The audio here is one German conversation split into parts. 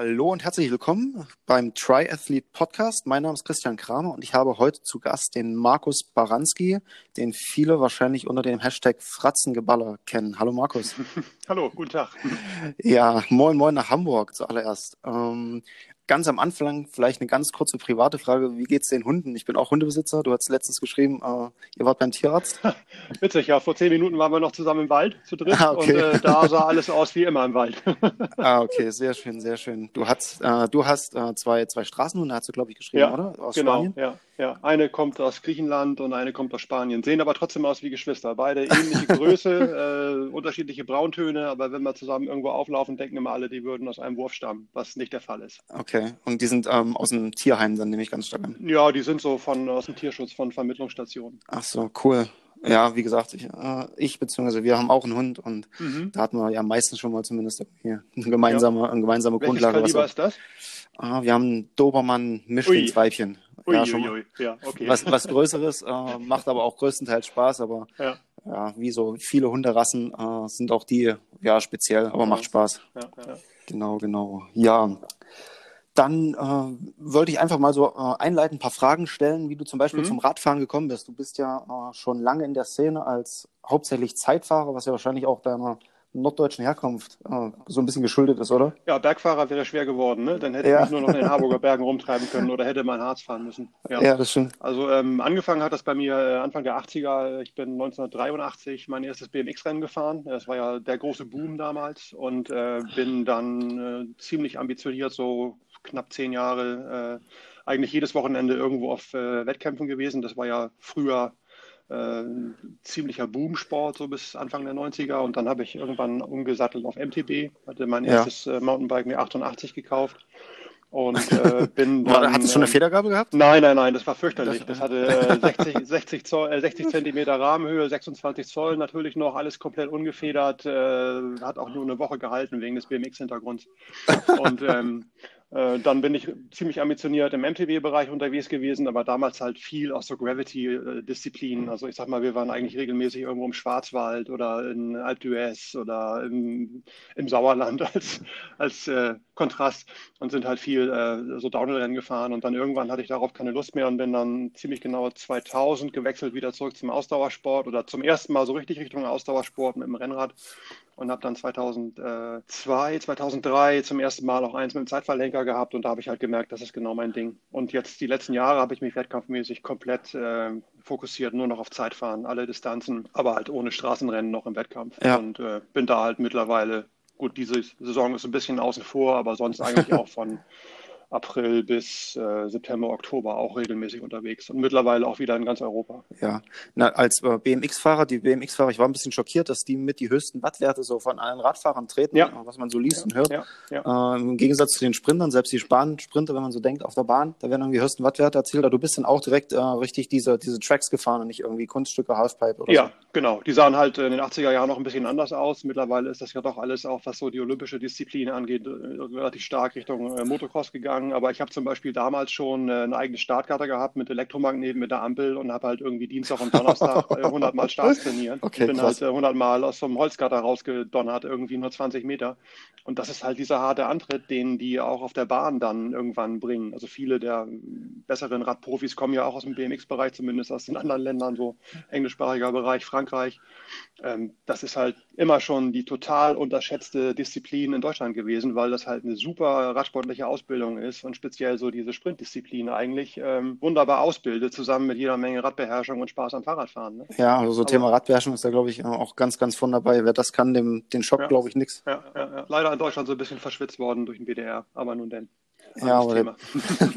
Hallo und herzlich willkommen beim Triathlete Podcast. Mein Name ist Christian Kramer und ich habe heute zu Gast den Markus Baranski, den viele wahrscheinlich unter dem Hashtag Fratzengeballer kennen. Hallo Markus. Hallo, guten Tag. Ja, moin moin nach Hamburg zuallererst. Ähm, ganz am Anfang vielleicht eine ganz kurze private Frage. Wie geht's den Hunden? Ich bin auch Hundebesitzer. Du hast letztens geschrieben, äh, ihr wart beim Tierarzt. Witzig, ja. Vor zehn Minuten waren wir noch zusammen im Wald zu dritt ah, okay. und äh, da sah alles aus wie immer im Wald. ah, okay, sehr schön, sehr schön. Du hast, äh, du hast äh, zwei, zwei Straßenhunde, hast du, glaube ich, geschrieben, ja, oder? Aus genau, Spanien? Ja, ja. Eine kommt aus Griechenland und eine kommt aus Spanien. Sehen aber trotzdem aus wie Geschwister. Beide ähnliche Größe, äh, unterschiedliche Brauntöne, aber wenn wir zusammen irgendwo auflaufen, denken immer alle, die würden aus einem Wurf stammen, was nicht der Fall ist. Okay, und die sind äh, ähm, aus dem Tierheim dann nehme ich ganz stark an. Ja, die sind so von aus dem Tierschutz, von Vermittlungsstationen. Ach so, cool. Ja, wie gesagt, ich, äh, ich beziehungsweise wir haben auch einen Hund und mhm. da hatten wir ja meistens schon mal zumindest hier eine gemeinsame, ja. eine gemeinsame Welches Grundlage. Welches ist das? Ah, wir haben ein Dobermann Mischlingsweibchen. Ui, ja, schon ui, ui. ja, okay. was, was Größeres, äh, macht aber auch größtenteils Spaß, aber ja, ja wie so viele Hunderassen äh, sind auch die ja speziell, aber macht Spaß. Genau, genau. Ja, dann äh, wollte ich einfach mal so äh, einleitend ein paar Fragen stellen, wie du zum Beispiel mhm. zum Radfahren gekommen bist. Du bist ja äh, schon lange in der Szene als hauptsächlich Zeitfahrer, was ja wahrscheinlich auch deiner norddeutschen Herkunft äh, so ein bisschen geschuldet ist, oder? Ja, Bergfahrer wäre schwer geworden, ne? Dann hätte ja. ich mich nur noch in den Harburger Bergen rumtreiben können oder hätte mal in Harz fahren müssen. Ja, ja das stimmt. Also ähm, angefangen hat das bei mir äh, Anfang der 80er. Ich bin 1983 mein erstes BMX-Rennen gefahren. Das war ja der große Boom damals und äh, bin dann äh, ziemlich ambitioniert so knapp zehn Jahre äh, eigentlich jedes Wochenende irgendwo auf Wettkämpfen gewesen. Das war ja früher äh, ziemlicher Boomsport, so bis Anfang der 90er. Und dann habe ich irgendwann umgesattelt auf MTB, hatte mein ja. erstes äh, Mountainbike mir 88 gekauft. Und äh, bin dann, Hattest du schon eine ähm, Federgabel gehabt? Nein, nein, nein, das war fürchterlich. Das hatte äh, 60, 60, Zoll, äh, 60 Zentimeter Rahmenhöhe, 26 Zoll natürlich noch, alles komplett ungefedert. Äh, hat auch nur eine Woche gehalten wegen des BMX-Hintergrunds. Und ähm, äh, dann bin ich ziemlich ambitioniert im MTB-Bereich unterwegs gewesen, aber damals halt viel aus so Gravity-Disziplinen. Also ich sag mal, wir waren eigentlich regelmäßig irgendwo im Schwarzwald oder in Alpe d'Huez oder im, im, Sauerland als, als äh, Kontrast und sind halt viel äh, so Downhill-Rennen gefahren. Und dann irgendwann hatte ich darauf keine Lust mehr und bin dann ziemlich genau 2000 gewechselt wieder zurück zum Ausdauersport oder zum ersten Mal so richtig Richtung Ausdauersport mit dem Rennrad und habe dann 2002, 2003 zum ersten Mal auch eins mit dem Zeitverlenker gehabt und da habe ich halt gemerkt, das ist genau mein Ding. Und jetzt die letzten Jahre habe ich mich wettkampfmäßig komplett äh, fokussiert, nur noch auf Zeitfahren, alle Distanzen, aber halt ohne Straßenrennen noch im Wettkampf. Ja. Und äh, bin da halt mittlerweile, gut, diese Saison ist ein bisschen außen vor, aber sonst eigentlich auch von April bis äh, September, Oktober auch regelmäßig unterwegs und mittlerweile auch wieder in ganz Europa. Ja, Na, als äh, BMX-Fahrer, die BMX-Fahrer, ich war ein bisschen schockiert, dass die mit die höchsten Wattwerte so von allen Radfahrern treten, ja. was man so liest ja. und hört. Ja. Äh, Im Gegensatz zu den Sprintern, selbst die Bahnsprinter, wenn man so denkt, auf der Bahn, da werden irgendwie höchsten Wattwerte erzielt, aber du bist dann auch direkt äh, richtig diese, diese Tracks gefahren und nicht irgendwie Kunststücke, Halfpipe oder ja, so. Ja, genau. Die sahen halt in den 80er Jahren noch ein bisschen anders aus. Mittlerweile ist das ja doch alles auch, was so die olympische Disziplin angeht, äh, relativ stark Richtung äh, Motocross gegangen. Aber ich habe zum Beispiel damals schon äh, eine eigene Startkarte gehabt mit Elektromagneten, mit der Ampel und habe halt irgendwie Dienstag und Donnerstag 100 äh, Mal Starts trainiert. Okay, bin krass. halt 100 Mal aus so einem Holzgatter rausgedonnert, irgendwie nur 20 Meter. Und das ist halt dieser harte Antritt, den die auch auf der Bahn dann irgendwann bringen. Also viele der besseren Radprofis kommen ja auch aus dem BMX-Bereich, zumindest aus den anderen Ländern, so englischsprachiger Bereich, Frankreich. Ähm, das ist halt immer schon die total unterschätzte Disziplin in Deutschland gewesen, weil das halt eine super radsportliche Ausbildung ist und speziell so diese Sprintdisziplin eigentlich ähm, wunderbar ausbildet, zusammen mit jeder Menge Radbeherrschung und Spaß am Fahrradfahren. Ne? Ja, also so Aber, Thema Radbeherrschung ist da, glaube ich, auch ganz, ganz von dabei. Wer das kann, dem den Schock, ja, glaube ich, nichts. Ja, ja, Leider in Deutschland so ein bisschen verschwitzt worden durch den BDR, aber nun denn. Ja, aber der,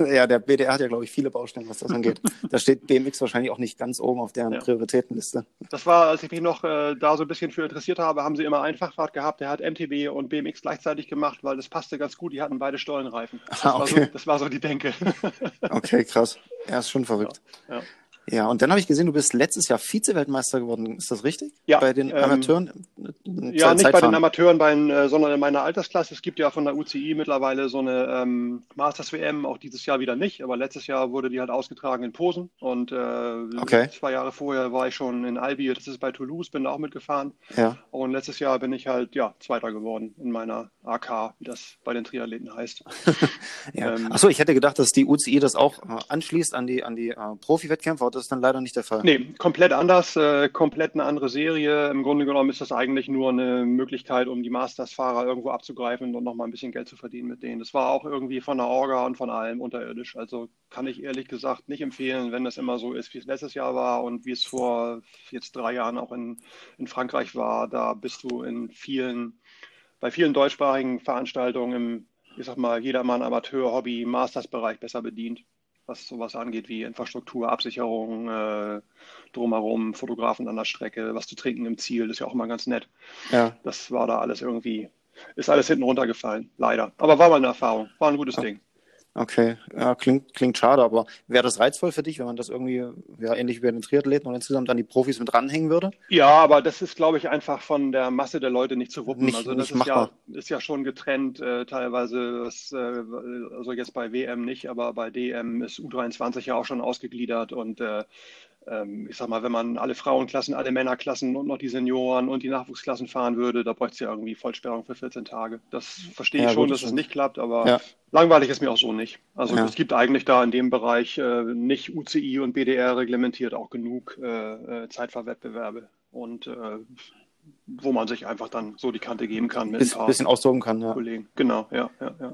ja, der BDR hat ja, glaube ich, viele Baustellen, was das angeht. da steht BMX wahrscheinlich auch nicht ganz oben auf deren ja. Prioritätenliste. Das war, als ich mich noch äh, da so ein bisschen für interessiert habe, haben sie immer einen Fachfahrt gehabt, der hat MTB und BMX gleichzeitig gemacht, weil das passte ganz gut. Die hatten beide Stollenreifen. Das, ah, okay. war, so, das war so die Denke. okay, krass. Ja, ist schon verrückt. Ja. ja. Ja, und dann habe ich gesehen, du bist letztes Jahr Vize-Weltmeister geworden. Ist das richtig? Ja. Bei den ähm, Amateuren? Ja, nicht bei den Amateuren, bei, äh, sondern in meiner Altersklasse. Es gibt ja von der UCI mittlerweile so eine ähm, Masters-WM, auch dieses Jahr wieder nicht, aber letztes Jahr wurde die halt ausgetragen in Posen. Und äh, okay. zwei Jahre vorher war ich schon in Albi, das ist bei Toulouse, bin da auch mitgefahren. Ja. Und letztes Jahr bin ich halt, ja, Zweiter geworden in meiner AK, wie das bei den Triathleten heißt. ja. ähm, Achso, ich hätte gedacht, dass die UCI das auch äh, anschließt an die, an die äh, Profi-Wettkämpfe, das ist dann leider nicht der Fall. Nee, komplett anders, äh, komplett eine andere Serie. Im Grunde genommen ist das eigentlich nur eine Möglichkeit, um die Masters-Fahrer irgendwo abzugreifen und nochmal ein bisschen Geld zu verdienen mit denen. Das war auch irgendwie von der Orga und von allem unterirdisch. Also kann ich ehrlich gesagt nicht empfehlen, wenn das immer so ist, wie es letztes Jahr war und wie es vor jetzt drei Jahren auch in, in Frankreich war. Da bist du in vielen, bei vielen deutschsprachigen Veranstaltungen im, ich sag mal, jedermann Amateur, Hobby, Masters-Bereich besser bedient was sowas angeht wie Infrastruktur, Absicherung, äh, drumherum, Fotografen an der Strecke, was zu trinken im Ziel, das ist ja auch immer ganz nett. Ja. Das war da alles irgendwie, ist alles hinten runtergefallen, leider. Aber war mal eine Erfahrung, war ein gutes ja. Ding. Okay, ja, klingt, klingt schade, aber wäre das reizvoll für dich, wenn man das irgendwie, ja, ähnlich wie bei den Triathleten und insgesamt an die Profis mit ranhängen würde? Ja, aber das ist, glaube ich, einfach von der Masse der Leute nicht zu wuppen. Nicht, also das ist ja, ist ja schon getrennt, äh, teilweise, was, äh, also jetzt bei WM nicht, aber bei DM ist U23 ja auch schon ausgegliedert und äh, ich sag mal, wenn man alle Frauenklassen, alle Männerklassen und noch die Senioren und die Nachwuchsklassen fahren würde, da bräuchte es ja irgendwie Vollsperrung für 14 Tage. Das verstehe ich ja, schon, gut, dass es nicht klappt, aber ja. langweilig ist mir auch so nicht. Also ja. es gibt eigentlich da in dem Bereich äh, nicht UCI und BDR reglementiert auch genug äh, äh, Zeitfahrwettbewerbe und äh, wo man sich einfach dann so die Kante geben kann mit Biss, ein paar bisschen austoben kann, ja. Kollegen. Genau, ja, ja, ja.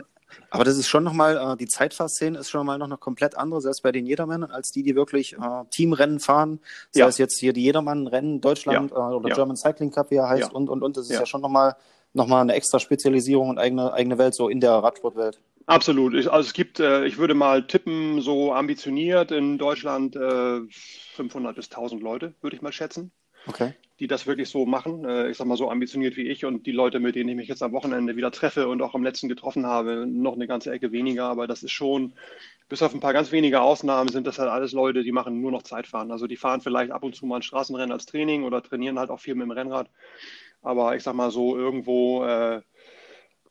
Aber das ist schon nochmal, äh, die Zeitfahrszene ist schon mal noch eine komplett andere, selbst bei den Jedermännern, als die, die wirklich äh, Teamrennen fahren. Sei ja. es jetzt hier die Jedermann-Rennen Deutschland ja. äh, oder ja. German Cycling Cup, wie er heißt, und, und, und. Das ist ja, schon nochmal noch mal eine extra Spezialisierung und eigene, eigene Welt, so in der Radsportwelt. Absolut. Also es gibt, äh, ich würde mal tippen, so ambitioniert in Deutschland äh, 500 bis 1000 Leute, würde ich mal schätzen. Okay die das wirklich so machen. Äh, ich sag mal so ambitioniert wie ich und die Leute, mit denen ich mich jetzt am Wochenende wieder treffe und auch am letzten getroffen habe, noch eine ganze Ecke weniger. Aber das ist schon, bis auf ein paar ganz wenige Ausnahmen, sind das halt alles Leute, die machen nur noch Zeitfahren. Also die fahren vielleicht ab und zu mal ein Straßenrennen als Training oder trainieren halt auch viel mit dem Rennrad. Aber ich sag mal so, irgendwo äh,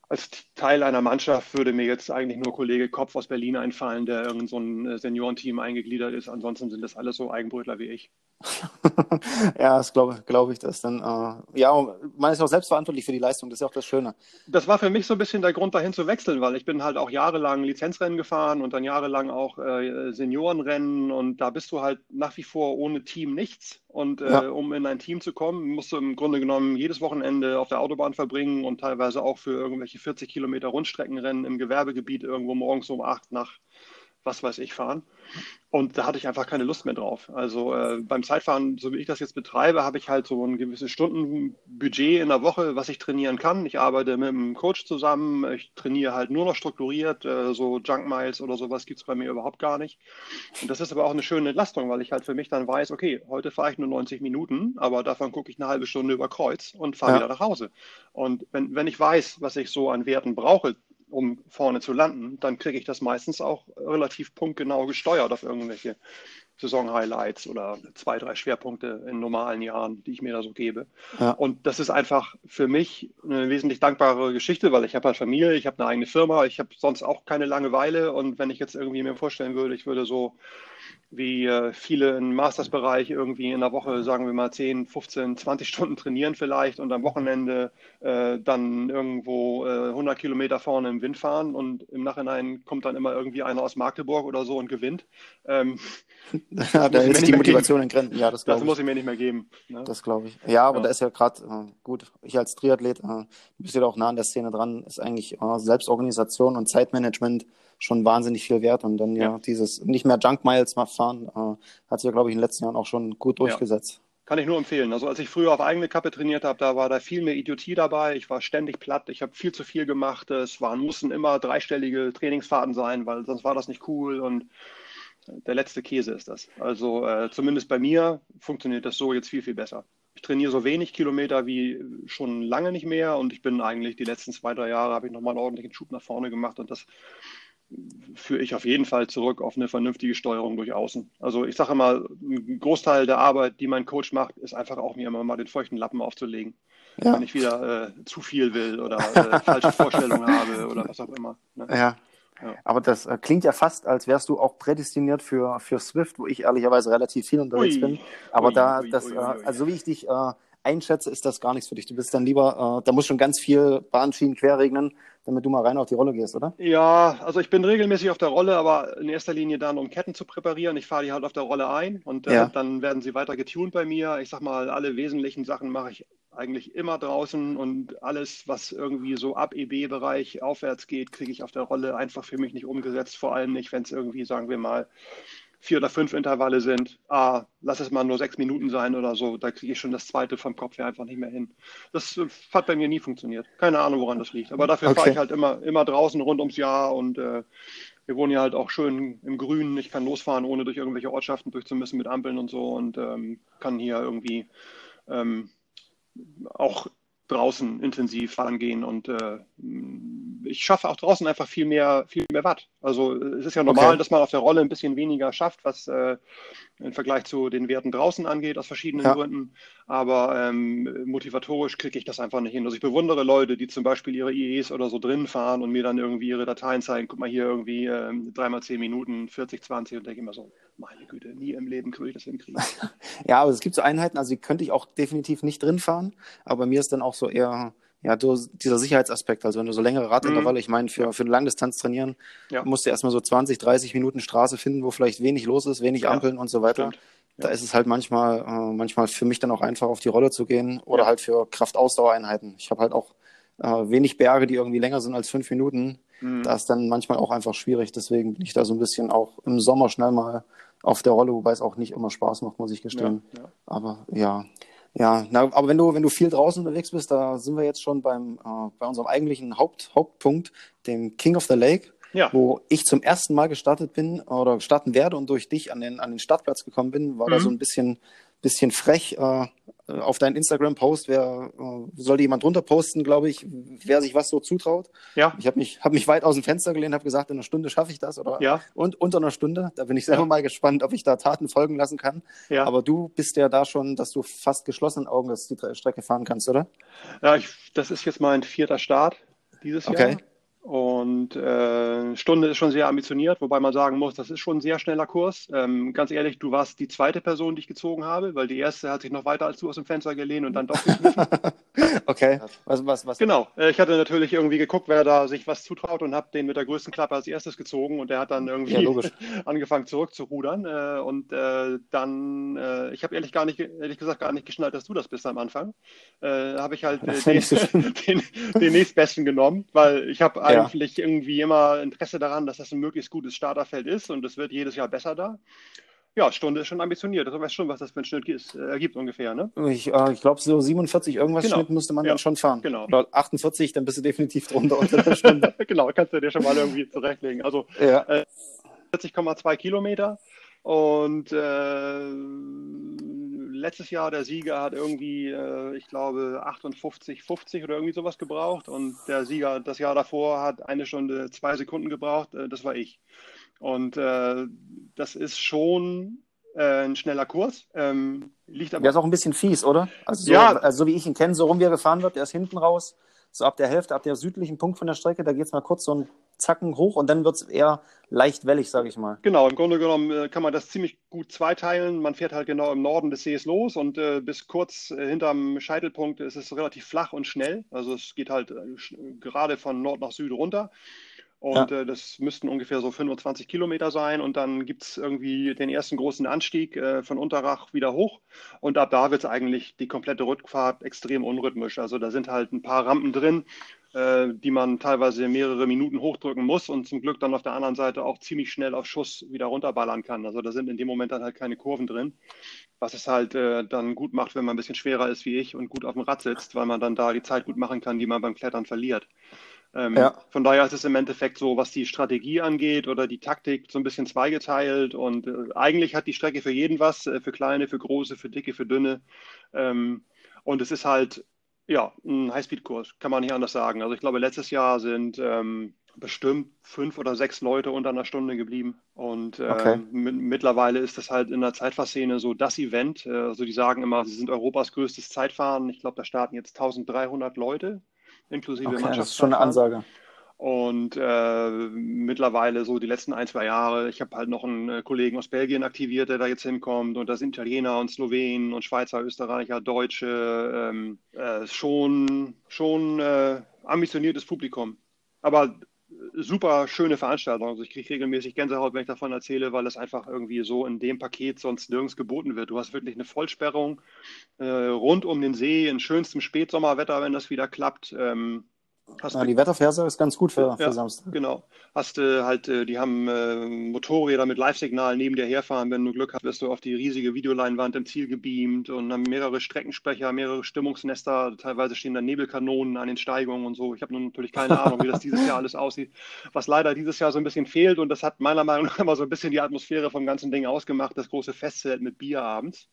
als Teil einer Mannschaft würde mir jetzt eigentlich nur Kollege Kopf aus Berlin einfallen, der irgend so ein äh, Seniorenteam eingegliedert ist. Ansonsten sind das alles so Eigenbrötler wie ich. ja, das glaube glaub ich das. Dann, äh, ja, man ist auch selbstverantwortlich für die Leistung, das ist ja auch das Schöne. Das war für mich so ein bisschen der Grund, dahin zu wechseln, weil ich bin halt auch jahrelang Lizenzrennen gefahren und dann jahrelang auch äh, Seniorenrennen und da bist du halt nach wie vor ohne Team nichts. Und äh, ja. um in ein Team zu kommen, musst du im Grunde genommen jedes Wochenende auf der Autobahn verbringen und teilweise auch für irgendwelche 40 Kilometer Rundstreckenrennen im Gewerbegebiet irgendwo morgens um acht nach was weiß ich fahren. Und da hatte ich einfach keine Lust mehr drauf. Also äh, beim Zeitfahren, so wie ich das jetzt betreibe, habe ich halt so ein gewisses Stundenbudget in der Woche, was ich trainieren kann. Ich arbeite mit einem Coach zusammen. Ich trainiere halt nur noch strukturiert. Äh, so Junk Miles oder sowas gibt es bei mir überhaupt gar nicht. Und das ist aber auch eine schöne Entlastung, weil ich halt für mich dann weiß, okay, heute fahre ich nur 90 Minuten, aber davon gucke ich eine halbe Stunde über Kreuz und fahre ja. wieder nach Hause. Und wenn, wenn ich weiß, was ich so an Werten brauche um vorne zu landen, dann kriege ich das meistens auch relativ punktgenau gesteuert auf irgendwelche Saison-Highlights oder zwei, drei Schwerpunkte in normalen Jahren, die ich mir da so gebe. Ja. Und das ist einfach für mich eine wesentlich dankbare Geschichte, weil ich habe halt Familie, ich habe eine eigene Firma, ich habe sonst auch keine Langeweile und wenn ich jetzt irgendwie mir vorstellen würde, ich würde so wie äh, viele im Masters-Bereich irgendwie in der Woche, sagen wir mal, 10, 15, 20 Stunden trainieren vielleicht und am Wochenende äh, dann irgendwo äh, 100 Kilometer vorne im Wind fahren und im Nachhinein kommt dann immer irgendwie einer aus Magdeburg oder so und gewinnt. Ähm, da ist die Motivation in Grenzen. Ja, das, das muss ich mir nicht mehr geben. Ne? Das glaube ich. Ja, aber ja. da ist ja gerade, äh, gut, ich als Triathlet, äh, bist ja auch nah an der Szene dran, ist eigentlich äh, Selbstorganisation und Zeitmanagement schon wahnsinnig viel wert. Und dann ja, ja dieses nicht mehr Junk Miles mal fahren, äh, hat sich ja, glaube ich, in den letzten Jahren auch schon gut durchgesetzt. Ja. Kann ich nur empfehlen. Also als ich früher auf eigene Kappe trainiert habe, da war da viel mehr Idiotie dabei. Ich war ständig platt. Ich habe viel zu viel gemacht. Es waren, mussten immer dreistellige Trainingsfahrten sein, weil sonst war das nicht cool. Und der letzte Käse ist das. Also äh, zumindest bei mir funktioniert das so jetzt viel, viel besser. Ich trainiere so wenig Kilometer wie schon lange nicht mehr und ich bin eigentlich die letzten zwei, drei Jahre habe ich nochmal einen ordentlichen Schub nach vorne gemacht und das führe ich auf jeden Fall zurück auf eine vernünftige Steuerung durch Außen. Also ich sage immer, ein Großteil der Arbeit, die mein Coach macht, ist einfach auch mir immer mal den feuchten Lappen aufzulegen. Ja. Wenn ich wieder äh, zu viel will oder äh, falsche Vorstellungen habe oder was auch immer. Ne? Ja. ja. Aber das äh, klingt ja fast, als wärst du auch prädestiniert für, für Swift, wo ich ehrlicherweise relativ viel unterwegs ui. bin. Aber ui, da, ui, das, äh, also so wie ich dich äh, einschätze, ist das gar nichts für dich. Du bist dann lieber, äh, da muss schon ganz viel Bahnschienen querregnen, damit du mal rein auf die Rolle gehst, oder? Ja, also ich bin regelmäßig auf der Rolle, aber in erster Linie dann, um Ketten zu präparieren. Ich fahre die halt auf der Rolle ein und äh, ja. dann werden sie weiter getuned bei mir. Ich sag mal, alle wesentlichen Sachen mache ich eigentlich immer draußen und alles, was irgendwie so ab EB-Bereich aufwärts geht, kriege ich auf der Rolle einfach für mich nicht umgesetzt. Vor allem nicht, wenn es irgendwie, sagen wir mal, vier oder fünf Intervalle sind, ah, lass es mal nur sechs Minuten sein oder so, da kriege ich schon das zweite vom Kopf her einfach nicht mehr hin. Das äh, hat bei mir nie funktioniert. Keine Ahnung, woran das liegt. Aber dafür okay. fahre ich halt immer, immer draußen rund ums Jahr und äh, wir wohnen ja halt auch schön im Grünen. Ich kann losfahren, ohne durch irgendwelche Ortschaften durchzumüssen mit Ampeln und so und ähm, kann hier irgendwie ähm, auch draußen intensiv rangehen und äh, ich schaffe auch draußen einfach viel mehr, viel mehr Watt. Also es ist ja normal, okay. dass man auf der Rolle ein bisschen weniger schafft, was äh, im Vergleich zu den Werten draußen angeht, aus verschiedenen ja. Gründen. Aber ähm, motivatorisch kriege ich das einfach nicht hin. Also ich bewundere Leute, die zum Beispiel ihre IEs oder so drin fahren und mir dann irgendwie ihre Dateien zeigen, guck mal hier irgendwie ähm, dreimal zehn Minuten, 40, 20 und denke immer so, meine Güte, nie im Leben würde ich das hinkriegen. ja, aber es gibt so Einheiten, also die könnte ich auch definitiv nicht drin fahren, aber mir ist dann auch so eher ja, du, dieser Sicherheitsaspekt, also wenn du so längere Radintervalle, mhm. ich meine, für, für eine Langdistanz trainieren, ja. musst du erstmal so 20, 30 Minuten Straße finden, wo vielleicht wenig los ist, wenig ja. Ampeln und so weiter. Stimmt. Da ist es halt manchmal, äh, manchmal für mich dann auch einfach auf die Rolle zu gehen oder halt für Kraftausdauereinheiten. Ich habe halt auch äh, wenig Berge, die irgendwie länger sind als fünf Minuten. Mhm. Da ist dann manchmal auch einfach schwierig. Deswegen bin ich da so ein bisschen auch im Sommer schnell mal auf der Rolle, wobei es auch nicht immer Spaß macht, muss ich gestehen. Aber ja, ja, na, aber wenn du, wenn du viel draußen unterwegs bist, da sind wir jetzt schon beim, äh, bei unserem eigentlichen Haupt, Hauptpunkt, dem King of the Lake, ja. wo ich zum ersten Mal gestartet bin oder starten werde und durch dich an den, an den Startplatz gekommen bin, war mhm. da so ein bisschen bisschen frech äh, auf deinen Instagram-Post. Wer äh, sollte jemand drunter posten, glaube ich, wer sich was so zutraut. Ja. Ich habe mich, hab mich weit aus dem Fenster gelehnt, habe gesagt, in einer Stunde schaffe ich das oder ja. und unter einer Stunde. Da bin ich selber ja. mal gespannt, ob ich da Taten folgen lassen kann. Ja. Aber du bist ja da schon, dass du fast geschlossenen Augen die Strecke fahren kannst, oder? Ja, ich, das ist jetzt mein vierter Start dieses okay. Jahr. Und äh, Stunde ist schon sehr ambitioniert, wobei man sagen muss, das ist schon ein sehr schneller Kurs. Ähm, ganz ehrlich, du warst die zweite Person, die ich gezogen habe, weil die erste hat sich noch weiter als du aus dem Fenster gelehnt und dann doch okay, was, was, was? Genau, äh, ich hatte natürlich irgendwie geguckt, wer da sich was zutraut und habe den mit der größten Klappe als erstes gezogen und der hat dann irgendwie ja, angefangen zurückzurudern. Äh, und äh, dann, äh, ich habe ehrlich gar nicht, ehrlich gesagt gar nicht geschnallt, dass du das bist am Anfang. Äh, habe ich halt äh, den, den, den, nächstbesten genommen, weil ich habe. Eigentlich irgendwie immer Interesse daran, dass das ein möglichst gutes Starterfeld ist und es wird jedes Jahr besser da. Ja, Stunde ist schon ambitioniert. Du weißt schon, was das für ein Schnitt ist, äh, ergibt ungefähr, ne? Ich, äh, ich glaube, so 47 irgendwas genau. Schnitt müsste man ja. dann schon fahren. Genau. Oder 48, dann bist du definitiv drunter unter der Stunde. genau, kannst du dir schon mal irgendwie zurechtlegen. Also ja. äh, 40,2 Kilometer und äh, letztes Jahr der Sieger hat irgendwie, äh, ich glaube, 58, 50 oder irgendwie sowas gebraucht und der Sieger das Jahr davor hat eine Stunde, zwei Sekunden gebraucht. Äh, das war ich. Und äh, das ist schon äh, ein schneller Kurs. Ähm, liegt aber der ist auch ein bisschen fies, oder? Also so, ja. also so wie ich ihn kenne, so rum wie er gefahren wird, der ist hinten raus, so ab der Hälfte, ab der südlichen Punkt von der Strecke, da geht es mal kurz so ein Zacken hoch und dann wird es eher leicht wellig, sage ich mal. Genau, im Grunde genommen äh, kann man das ziemlich gut zweiteilen. Man fährt halt genau im Norden des Sees los und äh, bis kurz äh, hinterm Scheitelpunkt ist es relativ flach und schnell. Also es geht halt äh, gerade von Nord nach Süd runter. Und ja. äh, das müssten ungefähr so 25 Kilometer sein. Und dann gibt es irgendwie den ersten großen Anstieg äh, von Unterrach wieder hoch. Und ab da wird es eigentlich die komplette Rückfahrt extrem unrhythmisch. Also da sind halt ein paar Rampen drin, äh, die man teilweise mehrere Minuten hochdrücken muss und zum Glück dann auf der anderen Seite auch ziemlich schnell auf Schuss wieder runterballern kann. Also da sind in dem Moment dann halt keine Kurven drin. Was es halt äh, dann gut macht, wenn man ein bisschen schwerer ist wie ich und gut auf dem Rad sitzt, weil man dann da die Zeit gut machen kann, die man beim Klettern verliert. Ähm, ja. Von daher ist es im Endeffekt so, was die Strategie angeht oder die Taktik, so ein bisschen zweigeteilt. Und äh, eigentlich hat die Strecke für jeden was, äh, für kleine, für große, für dicke, für dünne. Ähm, und es ist halt, ja, ein Highspeed-Kurs, kann man nicht anders sagen. Also ich glaube, letztes Jahr sind ähm, bestimmt fünf oder sechs Leute unter einer Stunde geblieben. Und äh, okay. mittlerweile ist das halt in der Zeitfahrszene so das Event. Äh, also die sagen immer, sie sind Europas größtes Zeitfahren. Ich glaube, da starten jetzt 1300 Leute, inklusive okay, Das ist schon eine Ansage. Und äh, mittlerweile so die letzten ein, zwei Jahre, ich habe halt noch einen äh, Kollegen aus Belgien aktiviert, der da jetzt hinkommt. Und da sind Italiener und Slowenen und Schweizer, Österreicher, Deutsche. Ähm, äh, schon schon äh, ambitioniertes Publikum. Aber super schöne Veranstaltung. Also ich kriege regelmäßig Gänsehaut, wenn ich davon erzähle, weil es einfach irgendwie so in dem Paket sonst nirgends geboten wird. Du hast wirklich eine Vollsperrung äh, rund um den See in schönstem Spätsommerwetter, wenn das wieder klappt. Ähm, ja, die Wettervorhersage ist ganz gut für, ja, Samstag. Genau. Hast du äh, halt, äh, die haben äh, Motorräder mit Live-Signal neben dir herfahren. Wenn du Glück hast, wirst du auf die riesige Videoleinwand im Ziel gebeamt und haben mehrere Streckensprecher, mehrere Stimmungsnester. Teilweise stehen da Nebelkanonen an den Steigungen und so. Ich habe nun natürlich keine Ahnung, wie das dieses Jahr alles aussieht. Was leider dieses Jahr so ein bisschen fehlt und das hat meiner Meinung nach immer so ein bisschen die Atmosphäre vom ganzen Ding ausgemacht, das große Festzelt mit Bier abends.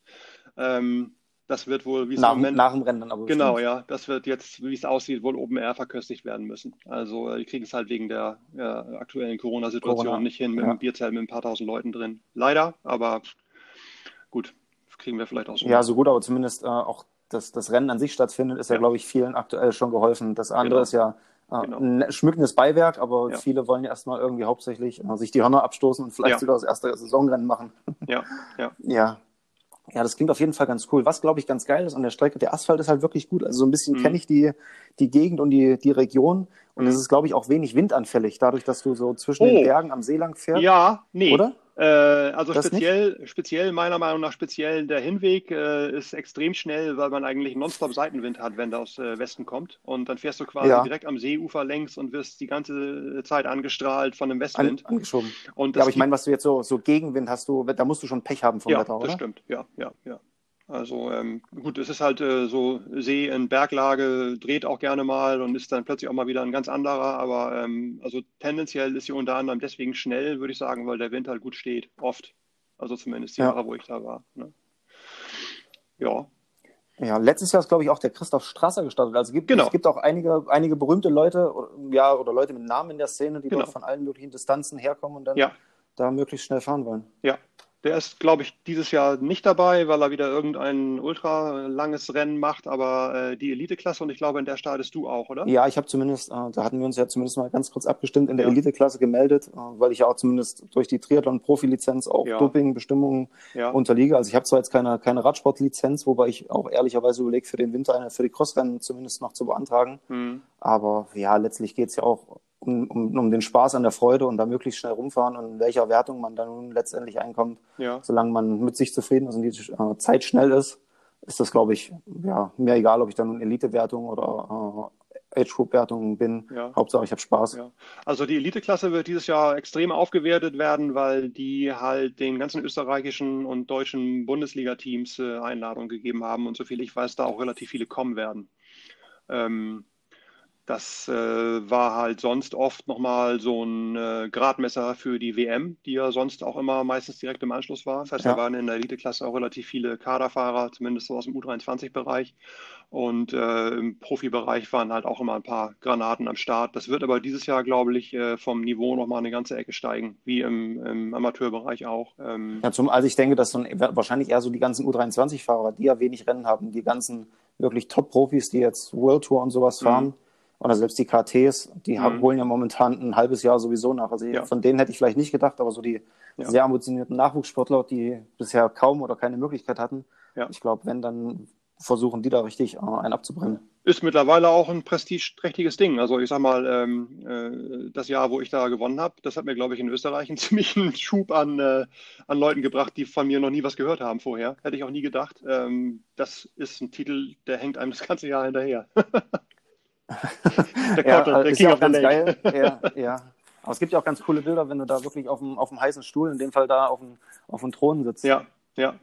Ähm, das wird wohl, wie es nach, Moment, nach dem Rennen dann aber. Genau, bestimmt. ja. Das wird jetzt, wie es aussieht, wohl Open Air verköstigt werden müssen. Also, äh, die kriegen es halt wegen der ja, aktuellen Corona-Situation Corona. nicht hin mit ja. einem Bierzelt mit ein paar tausend Leuten drin. Leider, aber gut, kriegen wir vielleicht auch so. Ja, so gut, aber zumindest äh, auch dass das Rennen an sich stattfindet, ist ja, ja glaube ich, vielen aktuell schon geholfen. Das andere genau. ist ja äh, genau. ein schmückendes Beiwerk, aber ja. viele wollen ja erstmal irgendwie hauptsächlich äh, sich die Hörner abstoßen und vielleicht sogar das erste Saisonrennen machen. Ja, ja. ja, ja, das klingt auf jeden Fall ganz cool. Was, glaube ich, ganz geil ist an der Strecke, der Asphalt ist halt wirklich gut. Also so ein bisschen mhm. kenne ich die, die Gegend und die, die Region. Und es mhm. ist, glaube ich, auch wenig windanfällig, dadurch, dass du so zwischen oh. den Bergen am See lang fährst. Ja, nee. Oder? Äh, also speziell, speziell, meiner Meinung nach, speziell der Hinweg äh, ist extrem schnell, weil man eigentlich nonstop Seitenwind hat, wenn der aus äh, Westen kommt. Und dann fährst du quasi ja. direkt am Seeufer längs und wirst die ganze Zeit angestrahlt von dem Westwind. An, angeschoben. Und ja, aber ich meine, was du jetzt so, so Gegenwind hast, du, da musst du schon Pech haben vom ja, Wetter, oder? Ja, das stimmt. Ja, ja, ja. Also ähm, gut, es ist halt äh, so See in Berglage, dreht auch gerne mal und ist dann plötzlich auch mal wieder ein ganz anderer. Aber ähm, also tendenziell ist sie unter anderem deswegen schnell, würde ich sagen, weil der Wind halt gut steht, oft. Also zumindest die ja. Jahre, wo ich da war. Ne? Ja. Ja, letztes Jahr ist, glaube ich, auch der Christoph Strasser gestartet. Also gibt, genau. es gibt auch einige, einige berühmte Leute, ja, oder Leute mit Namen in der Szene, die genau. dort von allen möglichen Distanzen herkommen und dann ja. da möglichst schnell fahren wollen. Ja, der ist, glaube ich, dieses Jahr nicht dabei, weil er wieder irgendein ultra langes Rennen macht, aber äh, die Elite-Klasse und ich glaube, in der startest du auch, oder? Ja, ich habe zumindest, äh, da hatten wir uns ja zumindest mal ganz kurz abgestimmt, in der ja. Elite-Klasse gemeldet, äh, weil ich ja auch zumindest durch die Triathlon-Profi-Lizenz auch ja. Doping-Bestimmungen ja. unterliege. Also ich habe zwar jetzt keine, keine Radsport-Lizenz, wobei ich auch ehrlicherweise überlege, für den Winter eine, für die Crossrennen zumindest noch zu beantragen. Mhm. Aber ja, letztlich geht es ja auch um, um, um den Spaß an der Freude und da möglichst schnell rumfahren und in welcher Wertung man dann nun letztendlich einkommt. Ja. Solange man mit sich zufrieden ist und die äh, Zeit schnell ist, ist das, glaube ich, ja, mir egal, ob ich dann Elite-Wertung oder äh, Age-Group-Wertung bin. Ja. Hauptsache, ich habe Spaß. Ja. Also die Elite-Klasse wird dieses Jahr extrem aufgewertet werden, weil die halt den ganzen österreichischen und deutschen Bundesliga-Teams äh, Einladungen gegeben haben und soviel ich weiß, da auch relativ viele kommen werden. Ähm, das äh, war halt sonst oft nochmal so ein äh, Gradmesser für die WM, die ja sonst auch immer meistens direkt im Anschluss war. Das heißt, ja. da waren in der Elite-Klasse auch relativ viele Kaderfahrer, zumindest so aus dem U23-Bereich. Und äh, im Profibereich waren halt auch immer ein paar Granaten am Start. Das wird aber dieses Jahr, glaube ich, äh, vom Niveau nochmal eine ganze Ecke steigen, wie im, im Amateurbereich auch. Ähm, ja, zum, also ich denke, dass dann wahrscheinlich eher so die ganzen U23-Fahrer, die ja wenig Rennen haben, die ganzen wirklich Top-Profis, die jetzt World Tour und sowas mhm. fahren, mhm oder selbst die KTs, die mhm. holen ja momentan ein halbes Jahr sowieso nach. Also ja. von denen hätte ich vielleicht nicht gedacht, aber so die ja. sehr ambitionierten Nachwuchssportler, die bisher kaum oder keine Möglichkeit hatten, ja. ich glaube, wenn, dann versuchen die da richtig äh, einen abzubrennen. Ist mittlerweile auch ein prestigeträchtiges Ding. Also ich sag mal, ähm, äh, das Jahr, wo ich da gewonnen habe, das hat mir, glaube ich, in Österreich einen ziemlichen Schub an, äh, an Leuten gebracht, die von mir noch nie was gehört haben vorher. Hätte ich auch nie gedacht. Ähm, das ist ein Titel, der hängt einem das ganze Jahr hinterher. der ja, Kottel, der ist King ja auch ganz geil. Ja, ja. Aber es gibt ja auch ganz coole Bilder, wenn du da wirklich auf dem, auf dem heißen Stuhl, in dem Fall da auf dem, auf dem Thron sitzt. Ja, ja,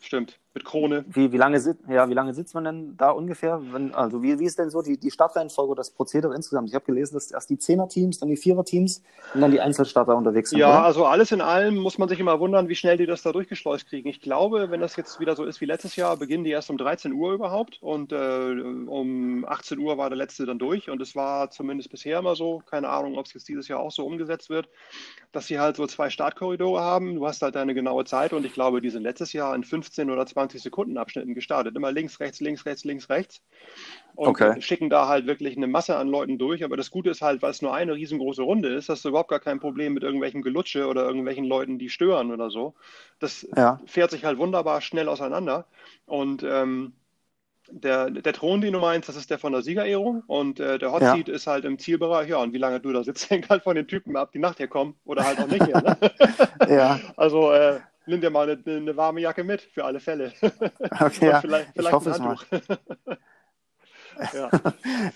stimmt. Mit Krone. Wie, wie, lange, ja, wie lange sitzt man denn da ungefähr? Wenn, also wie, wie ist denn so die, die Startreihenfolge oder das Prozedere insgesamt? Ich habe gelesen, dass erst die Zehner-Teams, dann die Vierer-Teams und dann die Einzelstarter unterwegs sind. Ja, oder? also alles in allem muss man sich immer wundern, wie schnell die das da durchgeschleust kriegen. Ich glaube, wenn das jetzt wieder so ist wie letztes Jahr, beginnen die erst um 13 Uhr überhaupt und äh, um 18 Uhr war der letzte dann durch und es war zumindest bisher immer so, keine Ahnung, ob es jetzt dieses Jahr auch so umgesetzt wird, dass sie halt so zwei Startkorridore haben. Du hast halt deine genaue Zeit und ich glaube, die sind letztes Jahr in 15 oder 20 Sekunden Abschnitten gestartet. Immer links, rechts, links, rechts, links, rechts. Und okay. schicken da halt wirklich eine Masse an Leuten durch. Aber das Gute ist halt, weil es nur eine riesengroße Runde ist, hast du überhaupt gar kein Problem mit irgendwelchen Gelutsche oder irgendwelchen Leuten, die stören oder so. Das ja. fährt sich halt wunderbar schnell auseinander. Und ähm, der, der Thron, den du meinst, das ist der von der Siegerehrung und äh, der Hot Seat ja. ist halt im Zielbereich. Ja, und wie lange du da sitzt, hängt halt von den Typen ab, die nachher kommen oder halt auch nicht mehr. Ne? ja. Also äh, nimm dir mal eine, eine, warme Jacke mit, für alle Fälle. Okay, ja. vielleicht, vielleicht ich hoffe es mal. ja.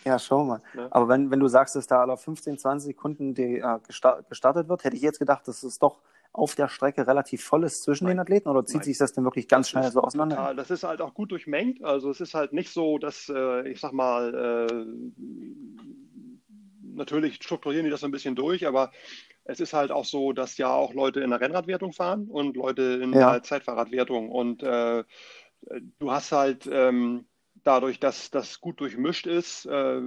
ja, schau mal. Ja. Aber wenn, wenn du sagst, dass da alle 15, 20 Sekunden die, äh, gestartet wird, hätte ich jetzt gedacht, dass es doch auf der Strecke relativ voll ist zwischen Nein. den Athleten oder zieht Nein. sich das denn wirklich ganz schnell so auseinander? Total. Das ist halt auch gut durchmengt. Also es ist halt nicht so, dass, äh, ich sag mal, äh, natürlich strukturieren die das ein bisschen durch, aber es ist halt auch so, dass ja auch Leute in der Rennradwertung fahren und Leute in ja. der Zeitfahrradwertung. Und äh, du hast halt ähm, dadurch, dass das gut durchmischt ist, äh,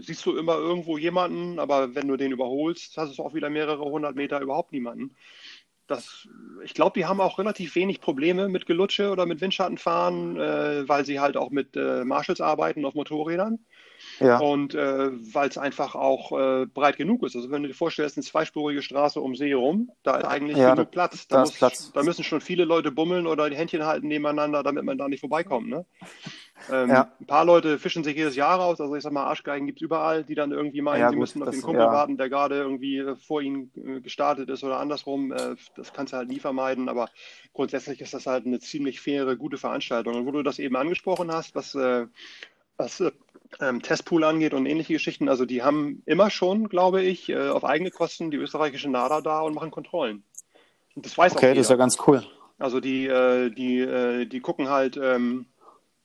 siehst du immer irgendwo jemanden, aber wenn du den überholst, hast du auch wieder mehrere hundert Meter überhaupt niemanden. Das, ich glaube, die haben auch relativ wenig Probleme mit Gelutsche oder mit Windschattenfahren, äh, weil sie halt auch mit äh, Marshalls arbeiten auf Motorrädern. Ja. Und äh, weil es einfach auch äh, breit genug ist. Also wenn du dir vorstellst, eine zweispurige Straße um See rum, da ist eigentlich ja, genug Platz. Da, muss, Platz. da müssen schon viele Leute bummeln oder die Händchen halten nebeneinander, damit man da nicht vorbeikommt. Ne? Ähm, ja. Ein paar Leute fischen sich jedes Jahr raus. Also ich sag mal, Arschgeigen gibt es überall, die dann irgendwie meinen, ja, sie gut, müssen auf das, den Kumpel ja. warten, der gerade irgendwie äh, vor ihnen äh, gestartet ist oder andersrum. Äh, das kannst du halt nie vermeiden. Aber grundsätzlich ist das halt eine ziemlich faire, gute Veranstaltung. Und wo du das eben angesprochen hast, was, was ähm, Testpool angeht und ähnliche Geschichten, also die haben immer schon, glaube ich, auf eigene Kosten die österreichische NADA da und machen Kontrollen. Und das weiß okay, auch Okay, das ist ja ganz cool. Also die, die, die gucken halt, ähm,